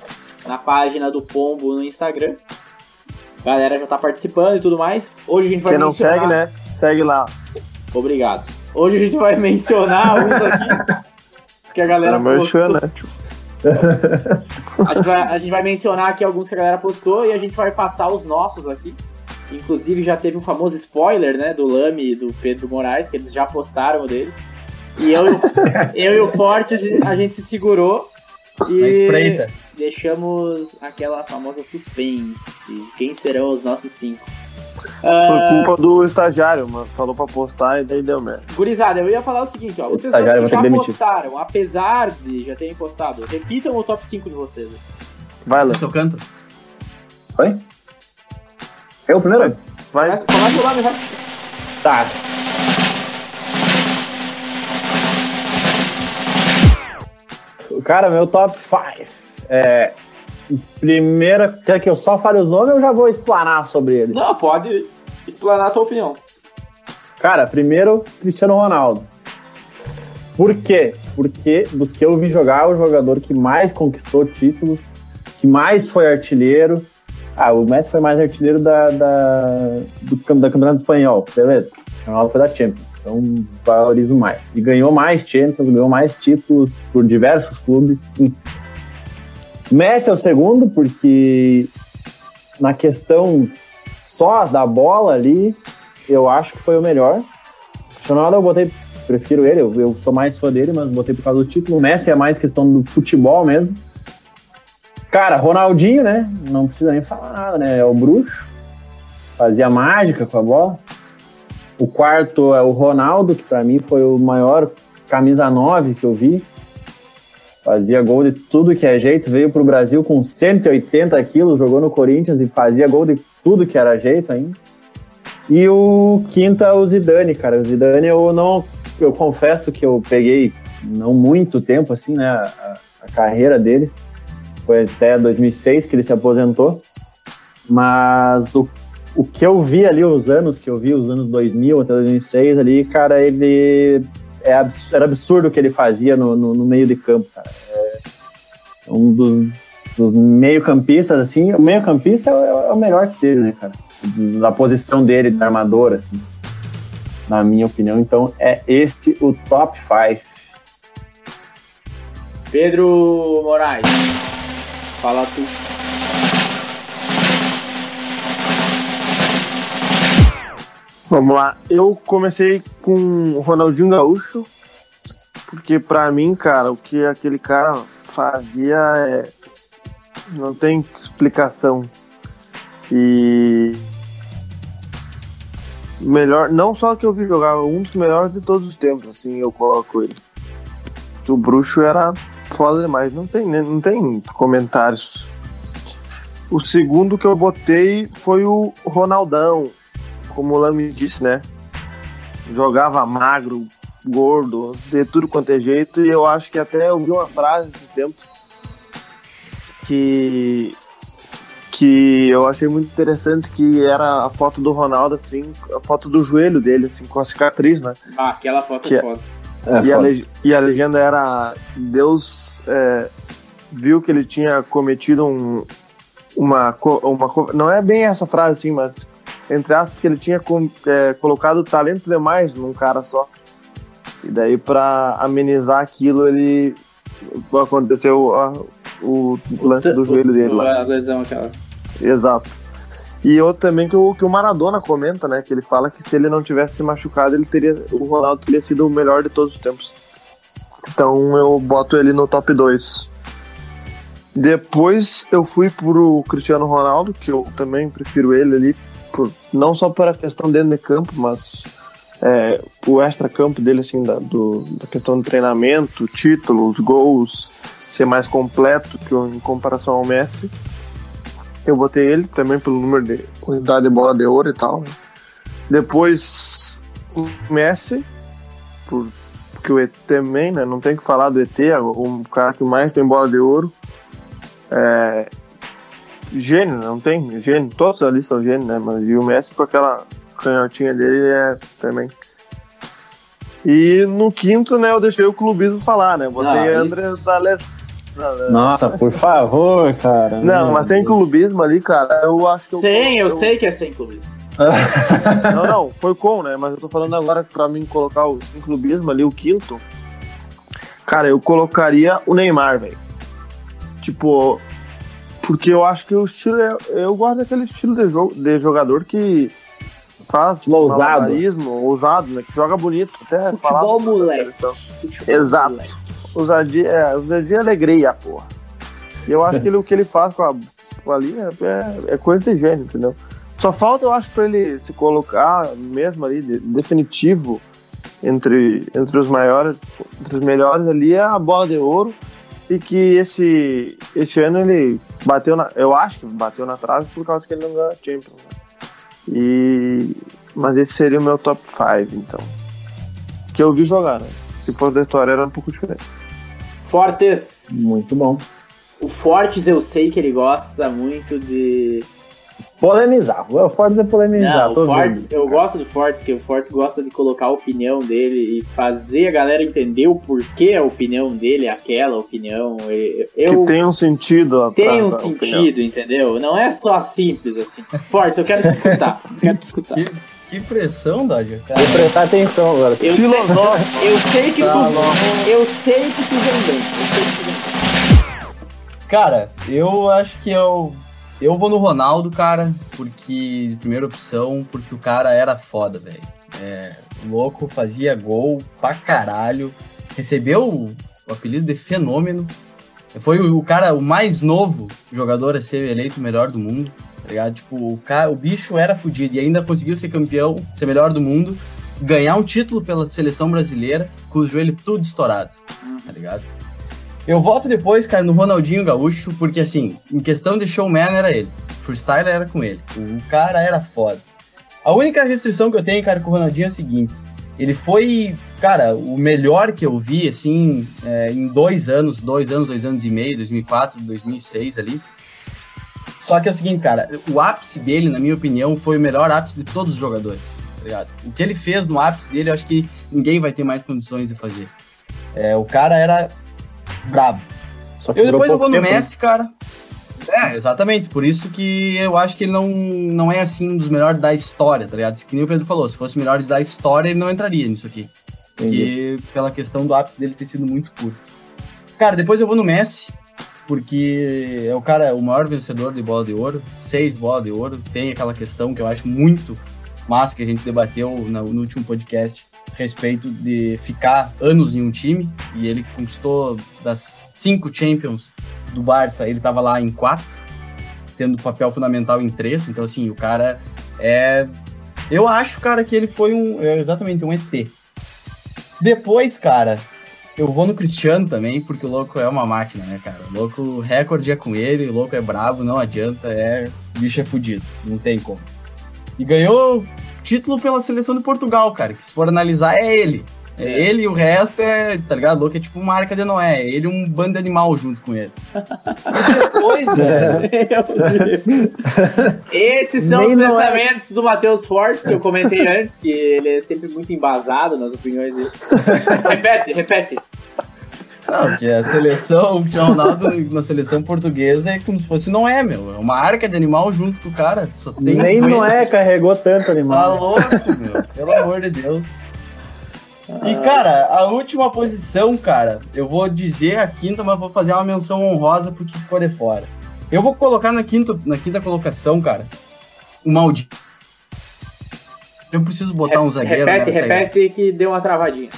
na página do Pombo no Instagram. A galera já tá participando e tudo mais. Hoje a gente vai Quem não mencionar... segue, né? Segue lá. Obrigado. Hoje a gente vai mencionar alguns aqui que a galera de postou. A gente, vai, a gente vai mencionar aqui alguns que a galera postou e a gente vai passar os nossos aqui. Inclusive já teve um famoso spoiler, né, do Lame e do Pedro Moraes, que eles já postaram deles. E eu, e o- eu e o Forte, a gente- se segurou e deixamos aquela famosa suspense. Quem serão os nossos cinco? Foi Ah, culpa do estagiário, mano. Falou pra postar e daí deu merda. Gurizada, eu ia falar o seguinte, ó. Vocês já postaram, apesar de já terem postado, repitam o top 5 de vocês. Vai, Léo. Eu canto. Oi? Eu É primeiro? Vai. Começa, começa o Lame, vai. Tá. Cara, meu top 5. É. Primeira. Quer que eu só fale os nomes ou eu já vou explanar sobre eles? Não, pode explanar a tua opinião. Cara, primeiro, Cristiano Ronaldo. Por quê? Porque dos que eu vi jogar, o jogador que mais conquistou títulos, que mais foi artilheiro. Ah, o Messi foi mais artilheiro da, da, do, da Campeonato Espanhol, beleza. O Ronaldo foi da Champions, então valorizo mais. E ganhou mais Champions, ganhou mais títulos por diversos clubes. enfim. Messi é o segundo, porque na questão só da bola ali, eu acho que foi o melhor. Ronaldo eu botei, prefiro ele, eu, eu sou mais fã dele, mas botei por causa do título. O Messi é mais questão do futebol mesmo. Cara, Ronaldinho, né? Não precisa nem falar nada, né? É o bruxo. Fazia mágica com a bola. O quarto é o Ronaldo, que pra mim foi o maior camisa 9 que eu vi. Fazia gol de tudo que é jeito. Veio pro Brasil com 180 quilos, jogou no Corinthians e fazia gol de tudo que era jeito ainda. E o quinto é o Zidane, cara. O Zidane eu não. Eu confesso que eu peguei não muito tempo, assim, né? A, a carreira dele. Foi até 2006 que ele se aposentou. Mas o, o que eu vi ali, os anos que eu vi, os anos 2000 até 2006 ali, cara, ele. É, era absurdo o que ele fazia no, no, no meio de campo, cara. É um dos, dos meio-campistas, assim. O meio-campista é, é o melhor que teve, né, cara? Da posição dele, de armador, assim. Na minha opinião. Então, é esse o top 5. Pedro Moraes. Fala tu. Vamos lá. Eu comecei com o Ronaldinho Gaúcho, porque pra mim, cara, o que aquele cara fazia é. Não tem explicação. E. Melhor, não só que eu vi jogar, um dos melhores de todos os tempos, assim, eu coloco ele. O bruxo era foda demais, não tem, né, não tem comentários. O segundo que eu botei foi o Ronaldão, como o Lame disse, né? Jogava magro, gordo, de tudo quanto é jeito, e eu acho que até eu vi uma frase esse tempo que que eu achei muito interessante que era a foto do Ronaldo assim, a foto do joelho dele assim com a cicatriz, né? Ah, aquela foto Que é é- foda. É, e, a leg- e a legenda era Deus é, viu que ele tinha cometido um, uma, uma não é bem essa frase assim, mas entre aspas que ele tinha é, colocado talento demais num cara só. E daí pra amenizar aquilo ele aconteceu a- o lance do joelho dele lá. A lesão aquela. Exato. E outro também que o, que o Maradona comenta, né? Que ele fala que se ele não tivesse se machucado, ele teria. O Ronaldo teria sido o melhor de todos os tempos. Então eu boto ele no top 2. Depois eu fui pro Cristiano Ronaldo, que eu também prefiro ele ali, por, não só para a questão dentro de campo, mas é, o extra-campo dele, assim, da, do, da questão do treinamento, títulos, gols, ser mais completo que em comparação ao Messi. Eu botei ele também pelo número de quantidade de bola de ouro e tal. Né? Depois o Messi, por, porque o ET também, né? Não tem que falar do ET, é o cara que mais tem bola de ouro. É, gênio, não tem? Gênio, todos ali são gênios, né? Mas e o Messi com aquela canhotinha dele é também. E no quinto, né, eu deixei o clubismo falar, né? Botei ah, André Dales. Nossa, por favor, cara. Não, mas sem clubismo ali, cara, eu acho que. Sem, eu, eu, eu sei que é sem clubismo. não, não, foi com, né? Mas eu tô falando agora pra mim colocar o sem clubismo ali, o quinto. Cara, eu colocaria o Neymar, velho. Tipo, porque eu acho que o estilo. É, eu gosto daquele estilo de, jogo, de jogador que faz ousado. ousado, né? Que joga bonito. Até Futebol moleque. Futebol Exato. Moleque. Ousadia, é, ousadia e alegria, porra. E eu acho que ele, o que ele faz com a, com a linha é, é coisa de gênio, entendeu? Só falta, eu acho, para ele se colocar mesmo ali, de, definitivo, entre, entre os maiores, entre os melhores ali, é a bola de ouro. E que esse, esse ano ele bateu na. Eu acho que bateu na trave por causa que ele não ganhou a Champions. Né? E, mas esse seria o meu top 5, então. Que eu vi jogar, né? Se fosse da história era um pouco diferente. Fortes. Muito bom. O Fortes eu sei que ele gosta muito de Polemizar. O Fortes é polemizar. Não, o Fortes, eu gosto do Fortes, que o Fortes gosta de colocar a opinião dele e fazer a galera entender o porquê a opinião dele é aquela opinião. Eu, que tem um sentido. Tem um sentido, entendeu? Não é só simples assim. Fortes, eu quero te escutar. quero te escutar. Que, que pressão, Dodger. Vou prestar atenção agora. Eu sei, eu sei que tá tu. Eu sei que tu vem bem. Eu sei que tu vem bem. Cara, eu acho que eu eu vou no Ronaldo, cara, porque. Primeira opção, porque o cara era foda, velho. É, louco, fazia gol pra caralho. Recebeu o, o apelido de fenômeno. Foi o, o, cara, o mais novo jogador a ser eleito o melhor do mundo. Tá ligado? Tipo, o, cara, o bicho era fodido e ainda conseguiu ser campeão, ser melhor do mundo, ganhar um título pela seleção brasileira com o joelho tudo estourado. Tá ligado? Eu voto depois, cara, no Ronaldinho Gaúcho, porque assim, em questão de showman era ele. Freestyle era com ele. O cara era foda. A única restrição que eu tenho, cara, com o Ronaldinho é o seguinte. Ele foi, cara, o melhor que eu vi, assim, é, em dois anos, dois anos, dois anos e meio, 2004, 2006 ali. Só que é o seguinte, cara, o ápice dele, na minha opinião, foi o melhor ápice de todos os jogadores, tá ligado? O que ele fez no ápice dele, eu acho que ninguém vai ter mais condições de fazer. É, o cara era brabo. Só que eu depois eu vou no né? Messi, cara. É, exatamente. Por isso que eu acho que ele não, não é assim um dos melhores da história, tá ligado? Que nem o Pedro falou, se fosse melhores da história, ele não entraria nisso aqui. Porque pela questão do ápice dele ter sido muito curto. Cara, depois eu vou no Messi, porque é o cara, o maior vencedor de bola de ouro, seis bolas de ouro. Tem aquela questão que eu acho muito massa que a gente debateu no, no último podcast respeito de ficar anos em um time e ele conquistou das cinco Champions do Barça, ele estava lá em quatro, tendo papel fundamental em três. Então, assim, o cara é. Eu acho, cara, que ele foi um. É exatamente um ET. Depois, cara, eu vou no Cristiano também, porque o louco é uma máquina, né, cara? O louco, recorde é com ele, o louco é brabo, não adianta, é. O bicho é fudido, não tem como. E ganhou título pela seleção de Portugal, cara. Que se for analisar, é ele. É, é. ele e o resto é, tá ligado? Louco é tipo uma arca de Noé. Ele e um bando de animal junto com ele. Depois, velho. Esses são Nem os pensamentos é. do Matheus Fortes, que eu comentei antes, que ele é sempre muito embasado nas opiniões dele. repete, repete. Não, que a seleção, o Cristiano Ronaldo na seleção portuguesa é como se fosse não é, meu. É uma arca de animal junto com o cara. Só tem Nem não é, carregou tanto animal. Tá louco, meu. Pelo amor de Deus. E, cara, a última posição, cara, eu vou dizer a quinta, mas vou fazer uma menção honrosa porque ficou de fora. Eu vou colocar na quinta, na quinta colocação, cara, o Maldi. Eu preciso botar um zagueiro. Repete, repete que deu uma travadinha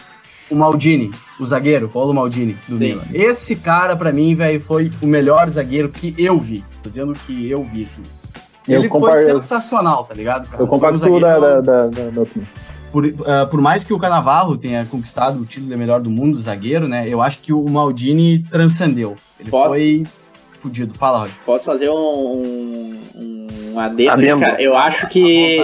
o Maldini. O zagueiro, Paulo Maldini, do Sim. Milan. Esse cara, pra mim, velho, foi o melhor zagueiro que eu vi. Tô dizendo que eu vi, assim. Eu Ele comparo- foi sensacional, tá ligado? cara? Eu compacto um da, zagueiro- da, da, da, da opinião. por, ah, por mais que o Canavarro tenha conquistado o título de melhor do mundo, zagueiro, né? Eu acho que o Maldini transcendeu. Ele Posso? foi fudido. Fala, Roger. Posso fazer um, um, um adendo, Adendo. cara? Eu acho que.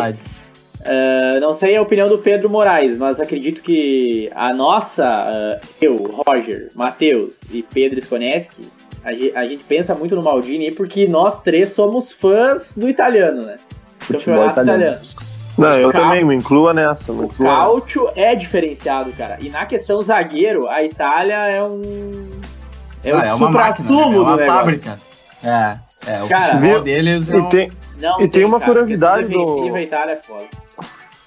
Ah, não sei a opinião do Pedro Moraes, mas acredito que a nossa, ah, eu, Roger, Matheus e Pedro Skoneski, a, a gente pensa muito no Maldini porque nós três somos fãs do italiano, né? Futebol Campeonato italiano. italiano. Não, eu Cal- também me inclua nessa. Me O. Cautio é diferenciado, cara. E na questão zagueiro, a Itália é um. É o Ah, uma supra-sumo máquina, né? é do negócio. fábrica. É, é. O Cara, futebol viu? deles é E um- tem, Não, E tem uma cara. curiosidade do- a Itália é foda.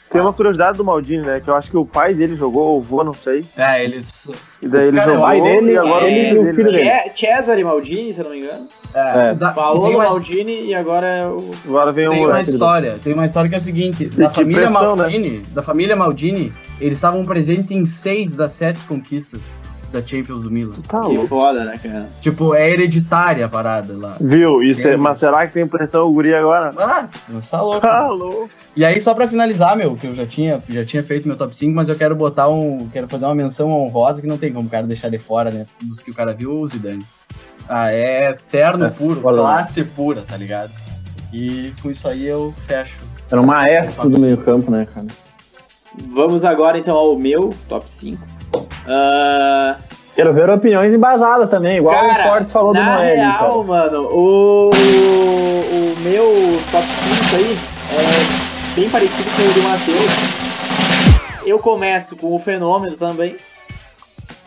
tem uma curiosidade do Maldini, né? Que eu acho que o pai dele jogou, ou o vô, não sei. É, eles. E daí ele Cara, jogou pai dele- e agora ele o filho dele. Cesare Maldini, se eu não me engano. É, É. da- Paolo tem mais- Maldini e agora é o. Agora vem o Tem uma história, tem uma história que é o seguinte, da família pressão, né? Maldini, da família Maldini, eles estavam presentes em seis das sete conquistas da Champions do Milan. Tá que louco. foda, né, cara? Tipo, é hereditária a parada lá. Viu? Isso é- É. mas será que tem pressão o guri agora? Ah, você tá louco. Tá louco. E aí, só pra finalizar, meu, que eu já tinha, já tinha feito meu top 5, mas eu quero botar um. Quero fazer uma menção honrosa que não tem como o cara deixar de fora, né? Dos que o cara viu, o Zidane. Ah, é eterno É puro, classe pura, tá ligado? E com isso aí eu fecho. Era um maestro do meio campo, né, cara? Vamos agora então ao meu top 5. Ah, Quero ver opiniões embasadas também, igual cara, o Fortes falou do na Noel. real, mano, o, o meu top 5 aí é bem parecido com o do Matheus. Eu começo com o Fenômeno também.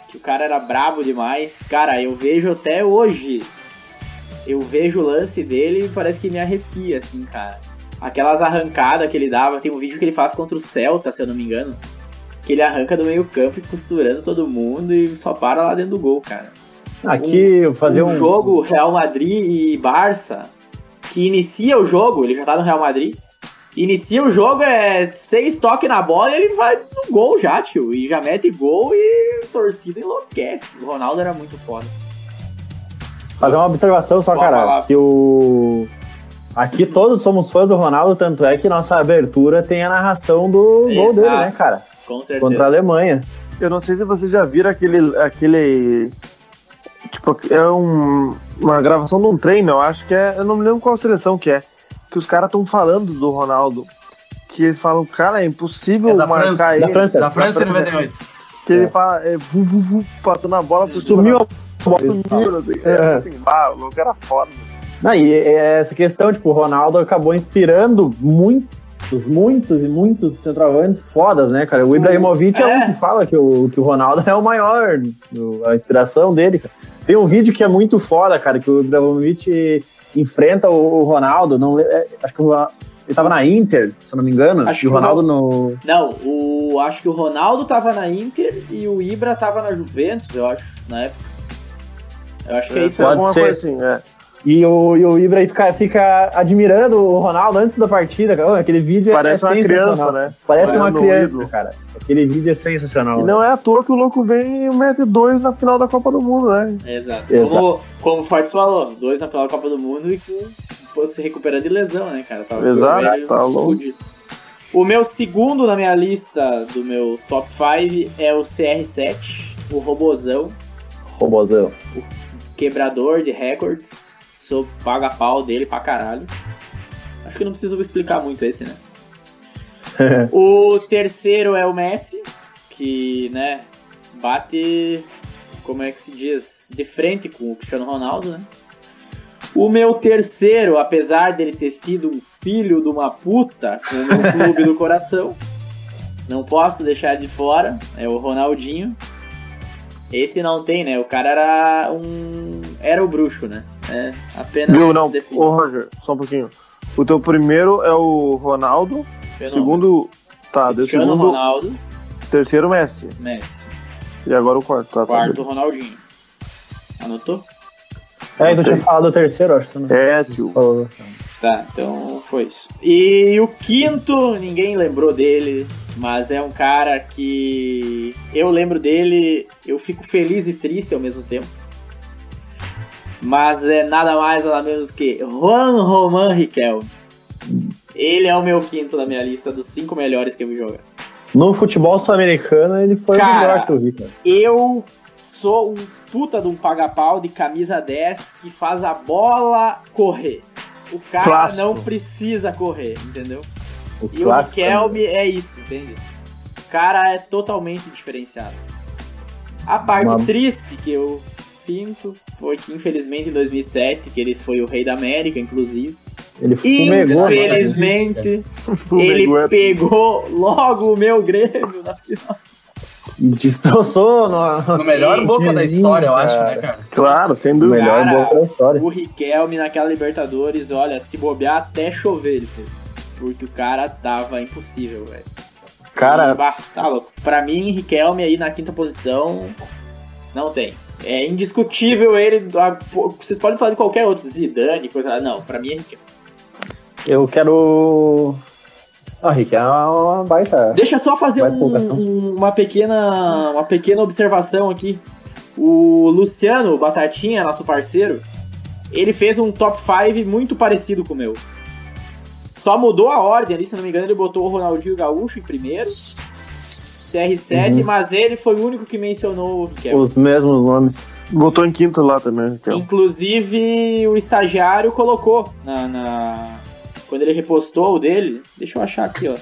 Que o cara era brabo demais. Cara, eu vejo até hoje. Eu vejo o lance dele e parece que me arrepia, assim, cara. Aquelas arrancadas que ele dava, tem um vídeo que ele faz contra o Celta, se eu não me engano. Que ele arranca do meio campo e costurando todo mundo e só para lá dentro do gol, cara. Aqui, eu fazer um um, jogo Real Madrid e Barça, que inicia o jogo, ele já tá no Real Madrid. Inicia o jogo, é seis toques na bola e ele vai no gol já, tio. E já mete gol e a torcida enlouquece. O Ronaldo era muito foda. fazer uma observação só, Boa cara. palavra. Que o. Aqui todos somos fãs do Ronaldo, tanto é que nossa abertura tem a narração do gol Exato. dele, né, cara? Com certeza. Contra a Alemanha. Eu não sei se vocês já viram aquele. aquele tipo, é um, uma gravação de um treino, eu acho que é. Eu não me lembro qual seleção que é. Que os caras estão falando do Ronaldo. Que eles falam, cara, é impossível É da marcar França, ele. da França. Da França França. 98. Que ele fala, é, vu, vu, vu, passando a bola cima Sumiu da- a bola. Sumiu, assim, É. é, assim, ah, o louco era foda. Não, e é essa questão, tipo, o Ronaldo acabou inspirando muitos, muitos e muitos centroavantes fodas, né, cara? O Ibrahimovic é, É. um que fala que o, que o Ronaldo é o maior, a inspiração dele, cara. Tem um vídeo que é muito foda, cara, que o Ibrahimovic enfrenta o, o Ronaldo, não, é, acho que o ele tava na Inter, se eu não me engano, Acho e o que o Ronaldo no... Não, o, acho que o Ronaldo tava na Inter e o Ibra tava na Juventus, eu acho, na época. Eu acho que é, isso. pode alguma ser. coisa assim, é. E o, e o Ibra aí fica, fica admirando o Ronaldo antes da partida, cara. Aquele vídeo é- Parece é uma criança, né? Parece uma o criança, ídolo. cara. Aquele vídeo é sensacional. E não é à toa que o louco vem e mete dois na final da Copa do Mundo, né? Exato. Exato. Como, como o Fortes falou, dois na final da Copa do Mundo e pô, se recuperando de lesão, né, cara? Tava Exato, tá louco. O meu segundo na minha lista do meu top 5 é o CR7, o robozão, Robozão. quebrador de recordes. Sou paga-pau dele pra caralho. Acho que não preciso explicar muito esse, né? o terceiro é o Messi, que, né, bate, como é que se diz, de frente com o Cristiano Ronaldo, né? O meu terceiro, apesar dele ter sido um filho de uma puta com o meu clube do coração, não posso deixar de fora, é o Ronaldinho. Esse não tem, né? O cara era um. Era o bruxo, né? É, apenas Viu, não. define. Ô, Roger, só um pouquinho. O teu primeiro é o Ronaldo, Fenômeno. segundo. Tá, deu Cristiano segundo. Ronaldo, Terceiro Messi. Messi. E agora o quarto. Tá, tá Quarto, Ronaldinho. Anotou? É, tu tinha falado o terceiro, acho que você não É, tio. falou. Tá, então foi isso. E o quinto, ninguém lembrou dele. Mas é um cara que eu lembro dele, eu fico feliz e triste ao mesmo tempo. Mas é nada mais nada menos que Juan Roman Riquelme. Ele é o meu quinto na minha lista dos cinco melhores que eu vi jogar. No futebol sul-americano, ele foi Cara, o melhor que eu vi, cara. Eu sou um puta de um paga-pau de camisa 10 que faz a bola correr. O cara não precisa correr, entendeu? O E o Riquelme é isso, entende? O cara é totalmente diferenciado. A parte Uma- triste que eu sinto foi que, infelizmente, em 2007, que ele foi o rei da América, inclusive, Ele fumegou, infelizmente, ele é- pegou logo o meu Grêmio na final. Destroçou no, No melhor boca da história, eu acho, né, cara? Claro, sem o dúvida. melhor Cara, boca da história. O Riquelme naquela Libertadores, olha, se bobear até chover ele fez. Porque o cara tava impossível, velho. Cara, E, bah, tá louco. Pra mim, Riquelme aí na quinta posição, não tem. É indiscutível ele. Vocês podem falar de qualquer outro, Zidane, coisa lá. Não, pra mim é Riquelme. eu quero. Ah, Rick, é uma baita. Deixa eu só fazer um- um- uma, pequena, uma pequena observação aqui. O Luciano Batatinha, nosso parceiro, ele fez um top 5 muito parecido com o meu. Só mudou a ordem ali, se não me engano, ele botou o Ronaldinho Gaúcho em primeiro, CR7, Uhum. mas ele foi o único que mencionou o Riquelme. Os mesmos nomes. Botou em quinto lá também. Inclusive, o estagiário colocou na, na- Quando ele repostou o dele. Deixa eu achar aqui, ó.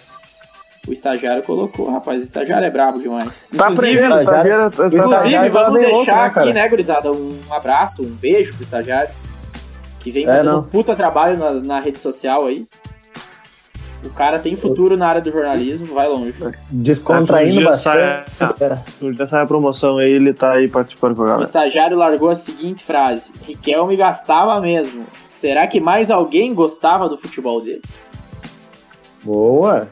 O estagiário colocou, rapaz. O estagiário é brabo demais. Tá Inclusive, tá estagiário-? Tá- tá- Inclusive, estagiário vamos tá bem deixar louco, né, aqui, cara? né, gurizada, um abraço, um beijo pro estagiário. Que vem É, fazendo não. um puta trabalho na, na rede social aí. O cara tem futuro na área do jornalismo, vai longe. Descontraindo dia bastante. sai-. Já sai a promoção aí, ele tá aí participando com a O estagiário largou a seguinte frase: Riquelme gastava mesmo. Será que mais alguém gostava do futebol dele? Boa.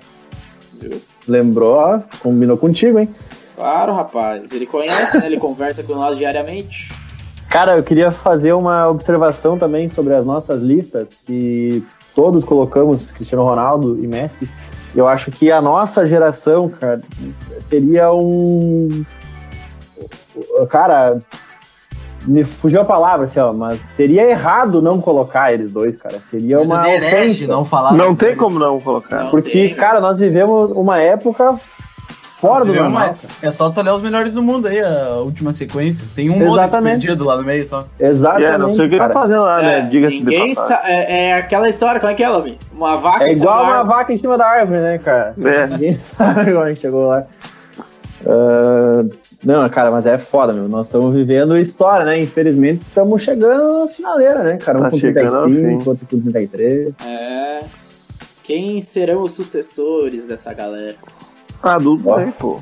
Viu? Lembrou, ó, combinou contigo, hein? Claro, rapaz. Ele conhece, né? Ele conversa com nós diariamente. Cara, eu queria fazer uma observação também sobre as nossas listas, que todos colocamos Cristiano Ronaldo e Messi. Eu acho que a nossa geração, cara, seria um. Cara, me fugiu a palavra, assim, ó, mas seria errado não colocar eles dois, cara. Seria Coisa uma ofensa. não falar. Não tem como não colocar. Não Porque, tem, cara, nós vivemos uma época fora do Viu, normal. É só tu olhar os melhores do mundo aí, a última sequência. Tem um Exatamente. monte perdido lá no meio só. Exatamente. É, não sei o que ele tá fazendo lá, né? É, Diga-se de sa- é, é aquela história, como é que é, Lomi? Uma vaca É em cima igual uma vaca em cima da árvore, né, cara? É. Ninguém sabe como é chegou lá. Ah, não, cara, mas é foda, meu. Nós estamos vivendo história, né? Infelizmente, estamos chegando nas finaleiras, né, cara? Um Tá com chegando ao 35, fim. outro com 33. É. Quem serão os sucessores dessa galera? Adulto Ó. Ney, pô.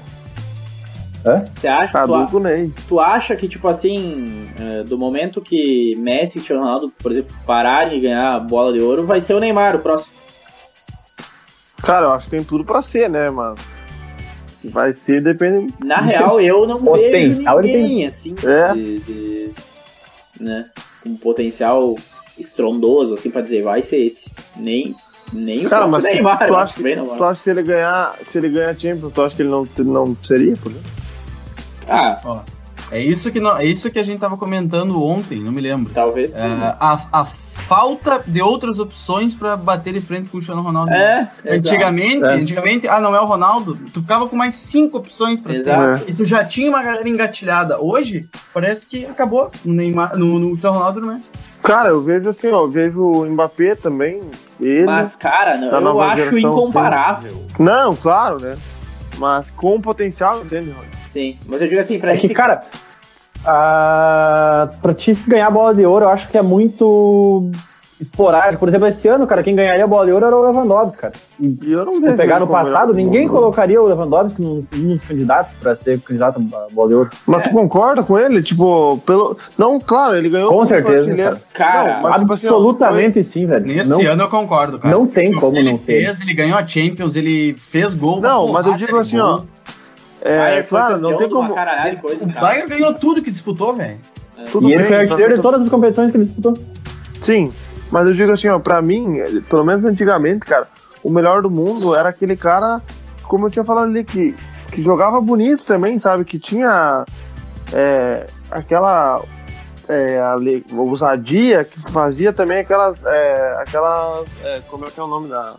Você acha, tu, a- Adulto Ney. tu acha que, tipo assim, é, do momento que Messi e Ronaldo, por exemplo, pararem de ganhar a bola de ouro, vai ser o Neymar o próximo? Cara, eu acho que tem tudo pra ser, né, mas... Se vai ser, depende... Na real, eu não vejo ninguém, assim, É. de, de- né, com potencial estrondoso, assim, pra dizer, vai ser esse. Nem, nem o Cara, mas Neymar, tu acha- acho bem, Tu acha que se ele ganhar, se ele ganhar Champions, tu acha que ele não, não seria, por exemplo? Ah, Ó, é isso que nó- é isso que a gente tava comentando ontem, não me lembro. talvez sim. É, a, a falta de outras opções pra bater de frente com o Cristiano Ronaldo. É. Antigamente, É. antigamente, ah, não é o Ronaldo, tu ficava com mais cinco opções pra Exato. ser. E tu já tinha uma galera engatilhada. Hoje, parece que acabou no Neymar, no, no Cristiano Ronaldo no Messi. Cara, eu vejo assim, ó, eu vejo o Mbappé também, ele... Mas, cara, não, Da eu nova acho geração, incomparável. Não, claro, né? Mas com potencial, entende, Rony? Sim. Mas eu digo assim, pra É gente. que, cara, ah, pra ti se ganhar a bola de ouro, eu acho que é muito esporádico. Por exemplo, esse ano, cara, quem ganharia a bola de ouro era o Lewandowski, cara. E E eu não se pegar ele no passado, ninguém mundo. colocaria o Lewandowski num, num dos candidatos pra ser candidato a bola de ouro. Mas tu concorda com ele? Tipo, pelo. Não, claro, ele ganhou. Com certeza, artilheiro. Cara, Não, tipo assim, Absolutamente sim, velho. Nesse Não, ano eu concordo, cara. não tem como ele não ter. fez, ele ganhou a Champions, ele fez gol. Não, mas eu digo assim, gol. ó. É, foi claro, não tem como. O cara. Bayern ganhou tudo que disputou, velho. Tudo E ele bem, foi artilheiro mas- de todas as competições que ele disputou. Sim, mas eu digo assim, ó, pra mim, pelo menos antigamente, cara, o melhor do mundo era aquele cara como eu tinha falado ali, que, que jogava bonito também, sabe? Que tinha é, aquela é, ousadia que fazia também aquelas. É, aquela. é, como é que é o nome da.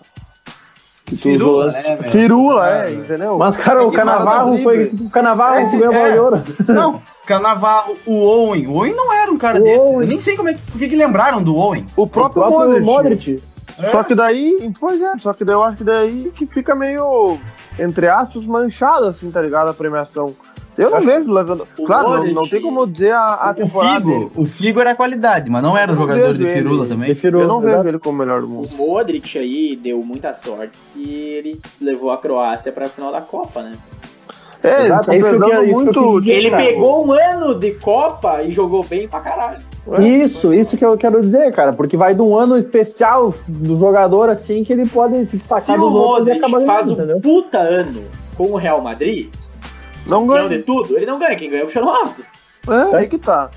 Firula, né? Firula, É, é, entendeu? Mas, cara, o que Canavarro foi. O Canavarro que ganhou a bola É. de ouro. Não, Canavarro, o Owen. O Owen não era um cara O desse. Owen. Eu nem sei como é que, por que que lembraram do Owen. O O próprio, próprio Modric. Modric. Só que daí, pois é, só que daí eu acho que daí que fica meio, entre aspas, manchado, assim, tá ligado? A premiação. Eu não vejo levando. O Claro, não, Modric- não tem como dizer a, a o temporada dele. Figo, o Figo era qualidade, mas não era o não jogador de vejo ele. firula também. Prefiro- Eu não vejo ele como o melhor do mundo. O Modric aí deu muita sorte que ele levou a Croácia pra final da Copa, né? É, Exato, é isso que eu isso que eu muito. dizer. Ele cara. pegou um ano de Copa e jogou bem pra caralho. Isso, isso que eu quero dizer, cara, porque vai de um ano especial do jogador assim que ele pode se Se destacar o dos outros e Modric faz um puta ano com o Real Madrid, Não ganhou de ganha. tudo, ele não ganha. Quem ganha é o Cristiano Ronaldo. É, aí que tá.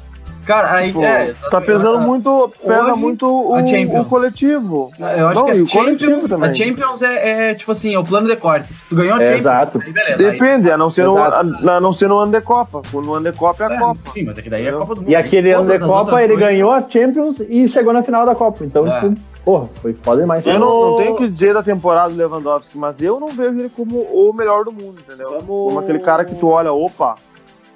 Cara, aí Tipo, é. tá pesando muito, pesa Hoje, muito o, o coletivo. Eu acho não, que a o coletivo Champions, também. a Champions é, é, tipo assim, é o plano de corte. Tu ganhou a É, Champions. exato. Aí beleza. aí- Depende, a não ser no, a, a não ser no ano de Copa. No ano de Copa é a É, Copa. Sim, mas é que daí é a Copa do Mundo. E aquele ano de Copa ele coisas- ganhou a Champions e chegou na final da Copa. Então, É. tipo, porra, foi foda demais. Eu não, não tenho que dizer da temporada do Lewandowski, mas eu não vejo ele como o melhor do mundo, entendeu? Vamos- Como aquele cara que tu olha, opa,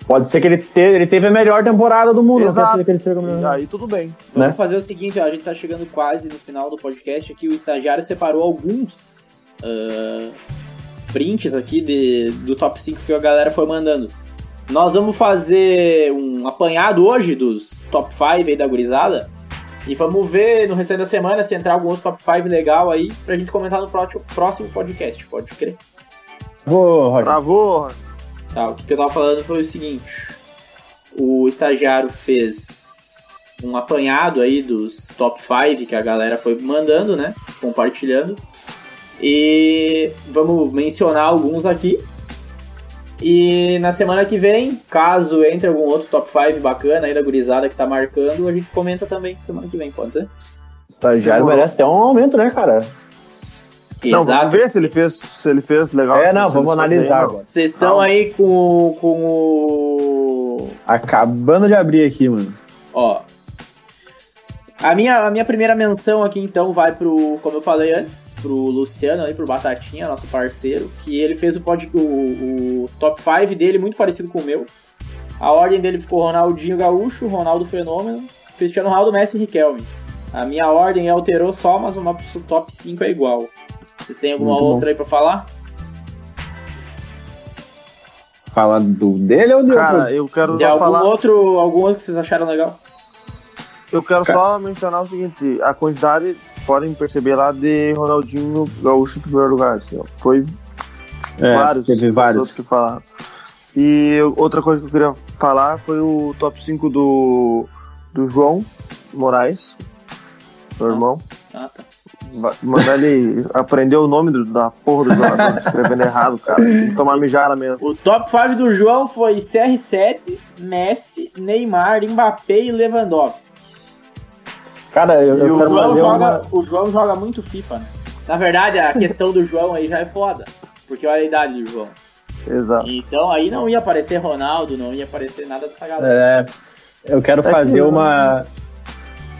Pode ser que ele teve, ele teve a melhor temporada do mundo, Exato. que ele seja e melhor. aí tudo bem. Vamos Né? fazer o seguinte, ó, a gente tá chegando quase no final do podcast aqui. O estagiário separou alguns ah, prints aqui de, do top 5 que a galera foi mandando. Nós vamos fazer um apanhado hoje dos top 5 aí da gurizada. E vamos ver no restante da semana se entrar algum outro top 5 legal aí pra gente comentar no próximo, podcast, pode crer. Vou, Roger. Travou, Tá, o que, que eu tava falando foi o seguinte: o estagiário fez um apanhado aí dos top 5 que a galera foi mandando, né? Compartilhando. E vamos mencionar alguns aqui. E na semana que vem, caso entre algum outro top 5 bacana aí da gurizada que tá marcando, a gente comenta também semana que vem, pode ser? O estagiário Demorou. merece até um aumento, né, cara? Não, vamos ver se ele fez, se ele fez legal. É, não, vamos analisar agora. Vocês estão aí com, com o Acabando de abrir aqui, mano. Ó. A minha, a minha primeira menção aqui então vai pro, como eu falei antes, pro Luciano aí, pro Batatinha, nosso parceiro, que ele fez o, pod, o, o top 5 dele muito parecido com o meu. A ordem dele ficou Ronaldinho Gaúcho, Ronaldo Fenômeno, Cristiano Ronaldo, Messi e Riquelme. A minha ordem alterou só, mas o nosso top 5 é igual. Vocês têm alguma Muito bom. outra aí pra falar? Fala do dele ou do Cara, outro? eu quero De só algum falar. outro, algum outro que vocês acharam legal? Eu quero só mencionar o seguinte: a quantidade, podem perceber lá, de Ronaldinho Gaúcho em primeiro lugar. Assim, ó. Foi É, vários. Teve vários. outros que falaram. E outra coisa que eu queria falar foi o top 5 do, do João Moraes, meu Ah. irmão. Ah, tá. Mandar ele aprender o nome do- da porra do jogador, escrevendo errado, cara. Tem que tomar mijada mesmo. O top 5 do João foi CR7, Messi, Neymar, Mbappé e Lewandowski. Cara, eu, eu o João, joga, uma... o João joga muito FIFA, né? Na verdade, a questão do João aí já é foda. Porque olha a idade do João. Exato. Então aí não ia aparecer Ronaldo, não ia aparecer nada dessa galera. É, eu quero É fazer que- uma...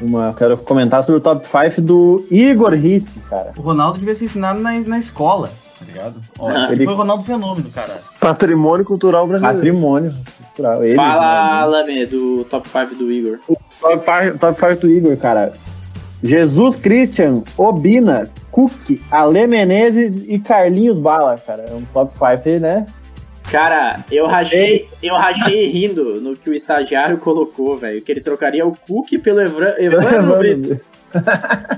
uma... Quero comentar sobre o top 5 do Igor Risse, cara. O Ronaldo devia ser ensinado na, na escola, tá ligado? Ó, Ah. Ele- foi o Ronaldo Fenômeno, cara. Patrimônio cultural brasileiro. Patrimônio cultural. Ele, Fala, né? Lame, do top 5 do Igor. Top 5 top five do Igor, cara. Jesus Christian, Obina, Cook, Ale Menezes e Carlinhos Bala, cara. É um top 5, né? Cara, eu rachei, eu rachei rindo no que o estagiário colocou, velho. Que ele trocaria o Cook pelo Evra- Evandro Brito.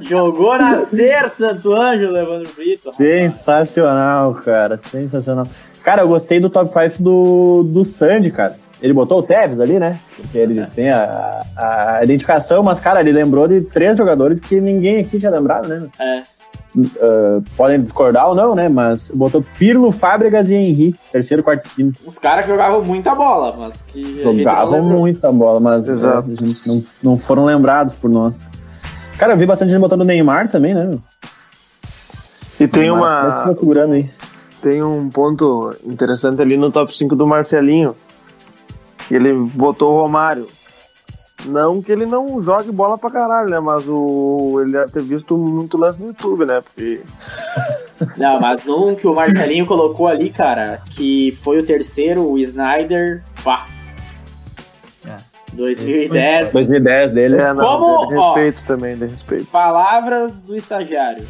Jogou nascer Santo Ângelo, Evandro Brito. Sensacional, cara. Sensacional. Cara, eu gostei do top 5 do, do Sandy, cara. Ele botou o Tevez ali, né? Porque ele tem a, a identificação, mas, cara, ele lembrou de três jogadores que ninguém aqui tinha lembrado, né? É. Uh, podem discordar ou não, né? Mas botou Pirlo, Fábregas e Henry, terceiro, quarto e quinto. Os caras que jogavam muita bola, mas que Jogavam muita bola, mas Exato. é, gente não, não foram lembrados por nós. Cara, eu vi bastante gente botando o Neymar também, né? meu? E tem Neymar, uma. tá figurando aí. tem um ponto interessante ali no top 5 do Marcelinho. Ele botou o Romário. Não que ele não jogue bola pra caralho, né? Mas o, ele deve ter visto muito lance no YouTube, né? Porque. Não, mas um que o Marcelinho colocou ali, cara, que foi o terceiro, o Snyder, pá. É. 2010. 2010 dele. É, não, Como, de ó, respeito também, de respeito. Palavras do estagiário.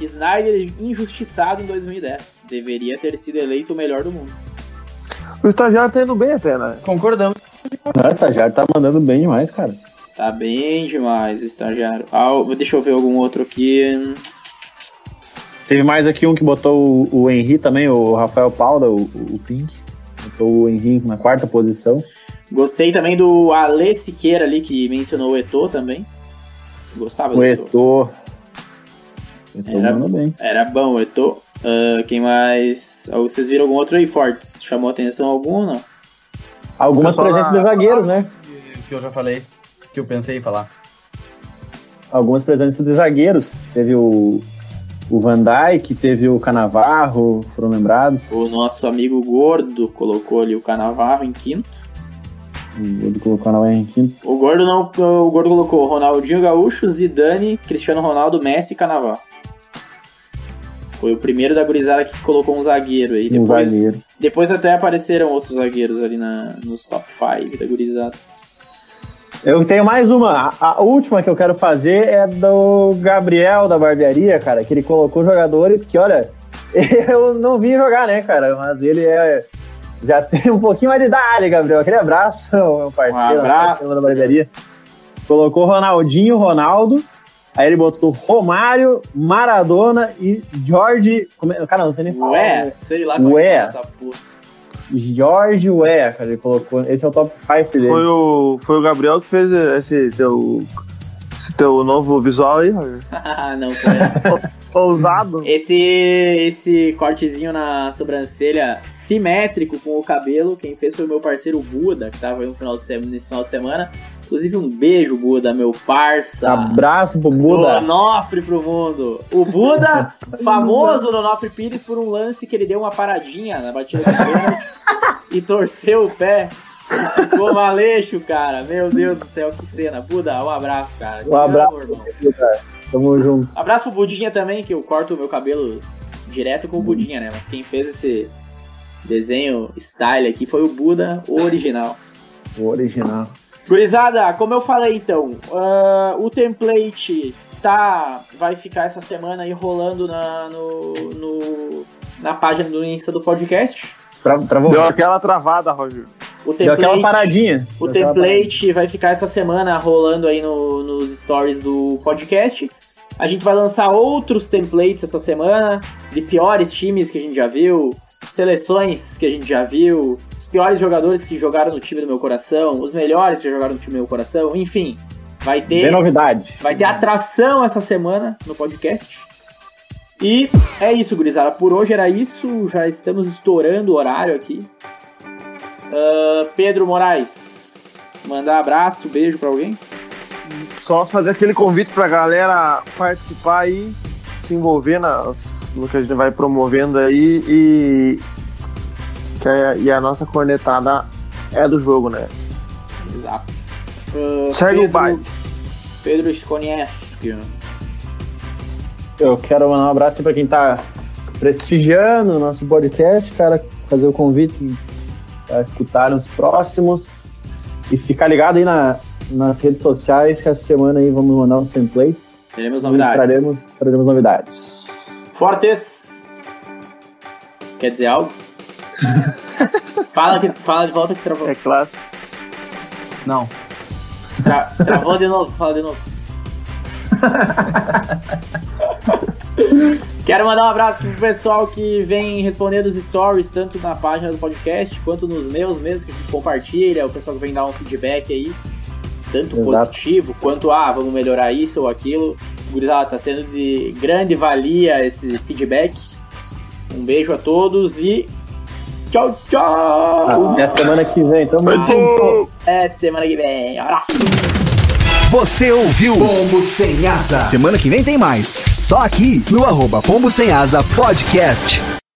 Snyder injustiçado em 2010. Deveria ter sido eleito o melhor do mundo. O estagiário tá indo bem até, né? Concordamos. O estagiário tá mandando bem demais, cara. Tá bem demais o estagiário. Ah, deixa eu ver algum outro aqui. Teve mais aqui um que botou o, o Henry também, o Rafael Paula, o, o Pink. Botou o Henry na quarta posição. Gostei também do Ale Siqueira ali, que mencionou o Eto'o também. Gostava do O Eto'o. Eto'o. Eto'o Era- bem. Era bom o Eto'o. Ah, quem mais? Ah, Vocês viram algum outro aí, Fortes? Chamou atenção algum ou não? Algumas presenças de zagueiros, né? Que eu já falei. Que eu pensei em falar. Algumas presenças de zagueiros. Teve o, o Van Dijk, teve o Canavarro, foram lembrados. O nosso amigo Gordo colocou ali o Canavarro em quinto. Ele colocou na em quinto. O Gordo não, o Gordo colocou Ronaldinho Gaúcho, Zidane, Cristiano Ronaldo, Messi e Canavarro. Foi o primeiro da gurizada que colocou um zagueiro aí. Um Depois, zagueiro. depois até apareceram outros zagueiros ali na, nos top 5 da gurizada. Eu tenho mais uma. A, última que eu quero fazer é do Gabriel da barbearia, cara, que ele colocou jogadores que, olha, eu não vi jogar, né, cara? Mas ele é. Já tem um pouquinho mais de idade, Gabriel. Aquele abraço, meu parceiro, Um abraço. da barbearia. Colocou Ronaldinho, Ronaldo. Aí ele botou Romário, Maradona e Jorge. é- Cara, não sei nem falar. Ué, né? sei lá como é que Ué. fala essa porra. Jorge Ué, cara, ele colocou. Esse é o top 5 dele. Foi o, foi o Gabriel que fez esse teu, esse teu novo visual aí, Roger. não, foi. Ousado. Esse, esse cortezinho na sobrancelha simétrico com o cabelo, quem fez foi o meu parceiro Buda, que tava aí no final de semana, nesse final de semana. Inclusive, um beijo, Buda, meu parça. Abraço pro Buda. Onofre pro mundo. O Buda, famoso no Onofre Pires por um lance que ele deu uma paradinha na batida do pênalti e torceu o pé. E Ficou maleixo, cara. Meu Deus do céu, que cena. Buda, um abraço, cara. Te Um abraço. amo, irmão. Tamo junto. Abraço pro Budinha também, que eu corto o meu cabelo direto com o Budinha, né? Mas quem fez esse desenho style aqui foi o Buda original. O original. Gurizada, como eu falei então, ah, o template tá vai ficar essa semana aí rolando na, no, no- na página do Insta do podcast. Tra- Travou. Deu aquela travada, Roger. O Deu aquela template, paradinha. o Deu template vai ficar essa semana rolando aí no- nos stories do podcast. A gente vai lançar outros templates essa semana de piores times que a gente já viu, seleções que a gente já viu, os piores jogadores que jogaram no time do meu coração, os melhores que jogaram no time do meu coração, enfim. Vai Tem ter, novidade. vai ter atração essa semana no podcast. E é isso, gurizada. Por hoje era isso. Já estamos estourando o horário aqui. Ah, Pedro Moraes, mandar abraço, beijo pra alguém. Só fazer aquele convite pra galera participar aí, se envolver nas, que a gente vai promovendo aí e. Que a, e a nossa cornetada é do jogo, né? Exato. Ah, Segue o Pedro- baile. Pedro Skonieski. Eu quero mandar um abraço pra quem tá prestigiando o nosso podcast, cara. Fazer o convite para escutar os próximos e ficar ligado aí na, nas redes sociais que essa semana aí vamos mandar uns templates. Teremos novidades. Traremos, traremos novidades. Fortes. Quer dizer algo? fala, que, fala de volta que travou. É clássico. Não. Tra- travou de novo, fala de novo. Quero mandar um abraço pro pessoal que vem respondendo os stories, tanto na página do podcast, quanto nos meus mesmo, que compartilha, o pessoal que vem dar um feedback aí, tanto Exato. positivo, quanto, ah, vamos melhorar isso ou aquilo. Gurizada, tá sendo de grande valia esse feedback. Um beijo a todos e tchau, tchau! Até a semana que vem. Tamo junto. É semana que vem. Abraço! Você ouviu Pombo sem asa. Semana que vem tem mais. Só aqui no arroba Pombo Sem Asa Podcast.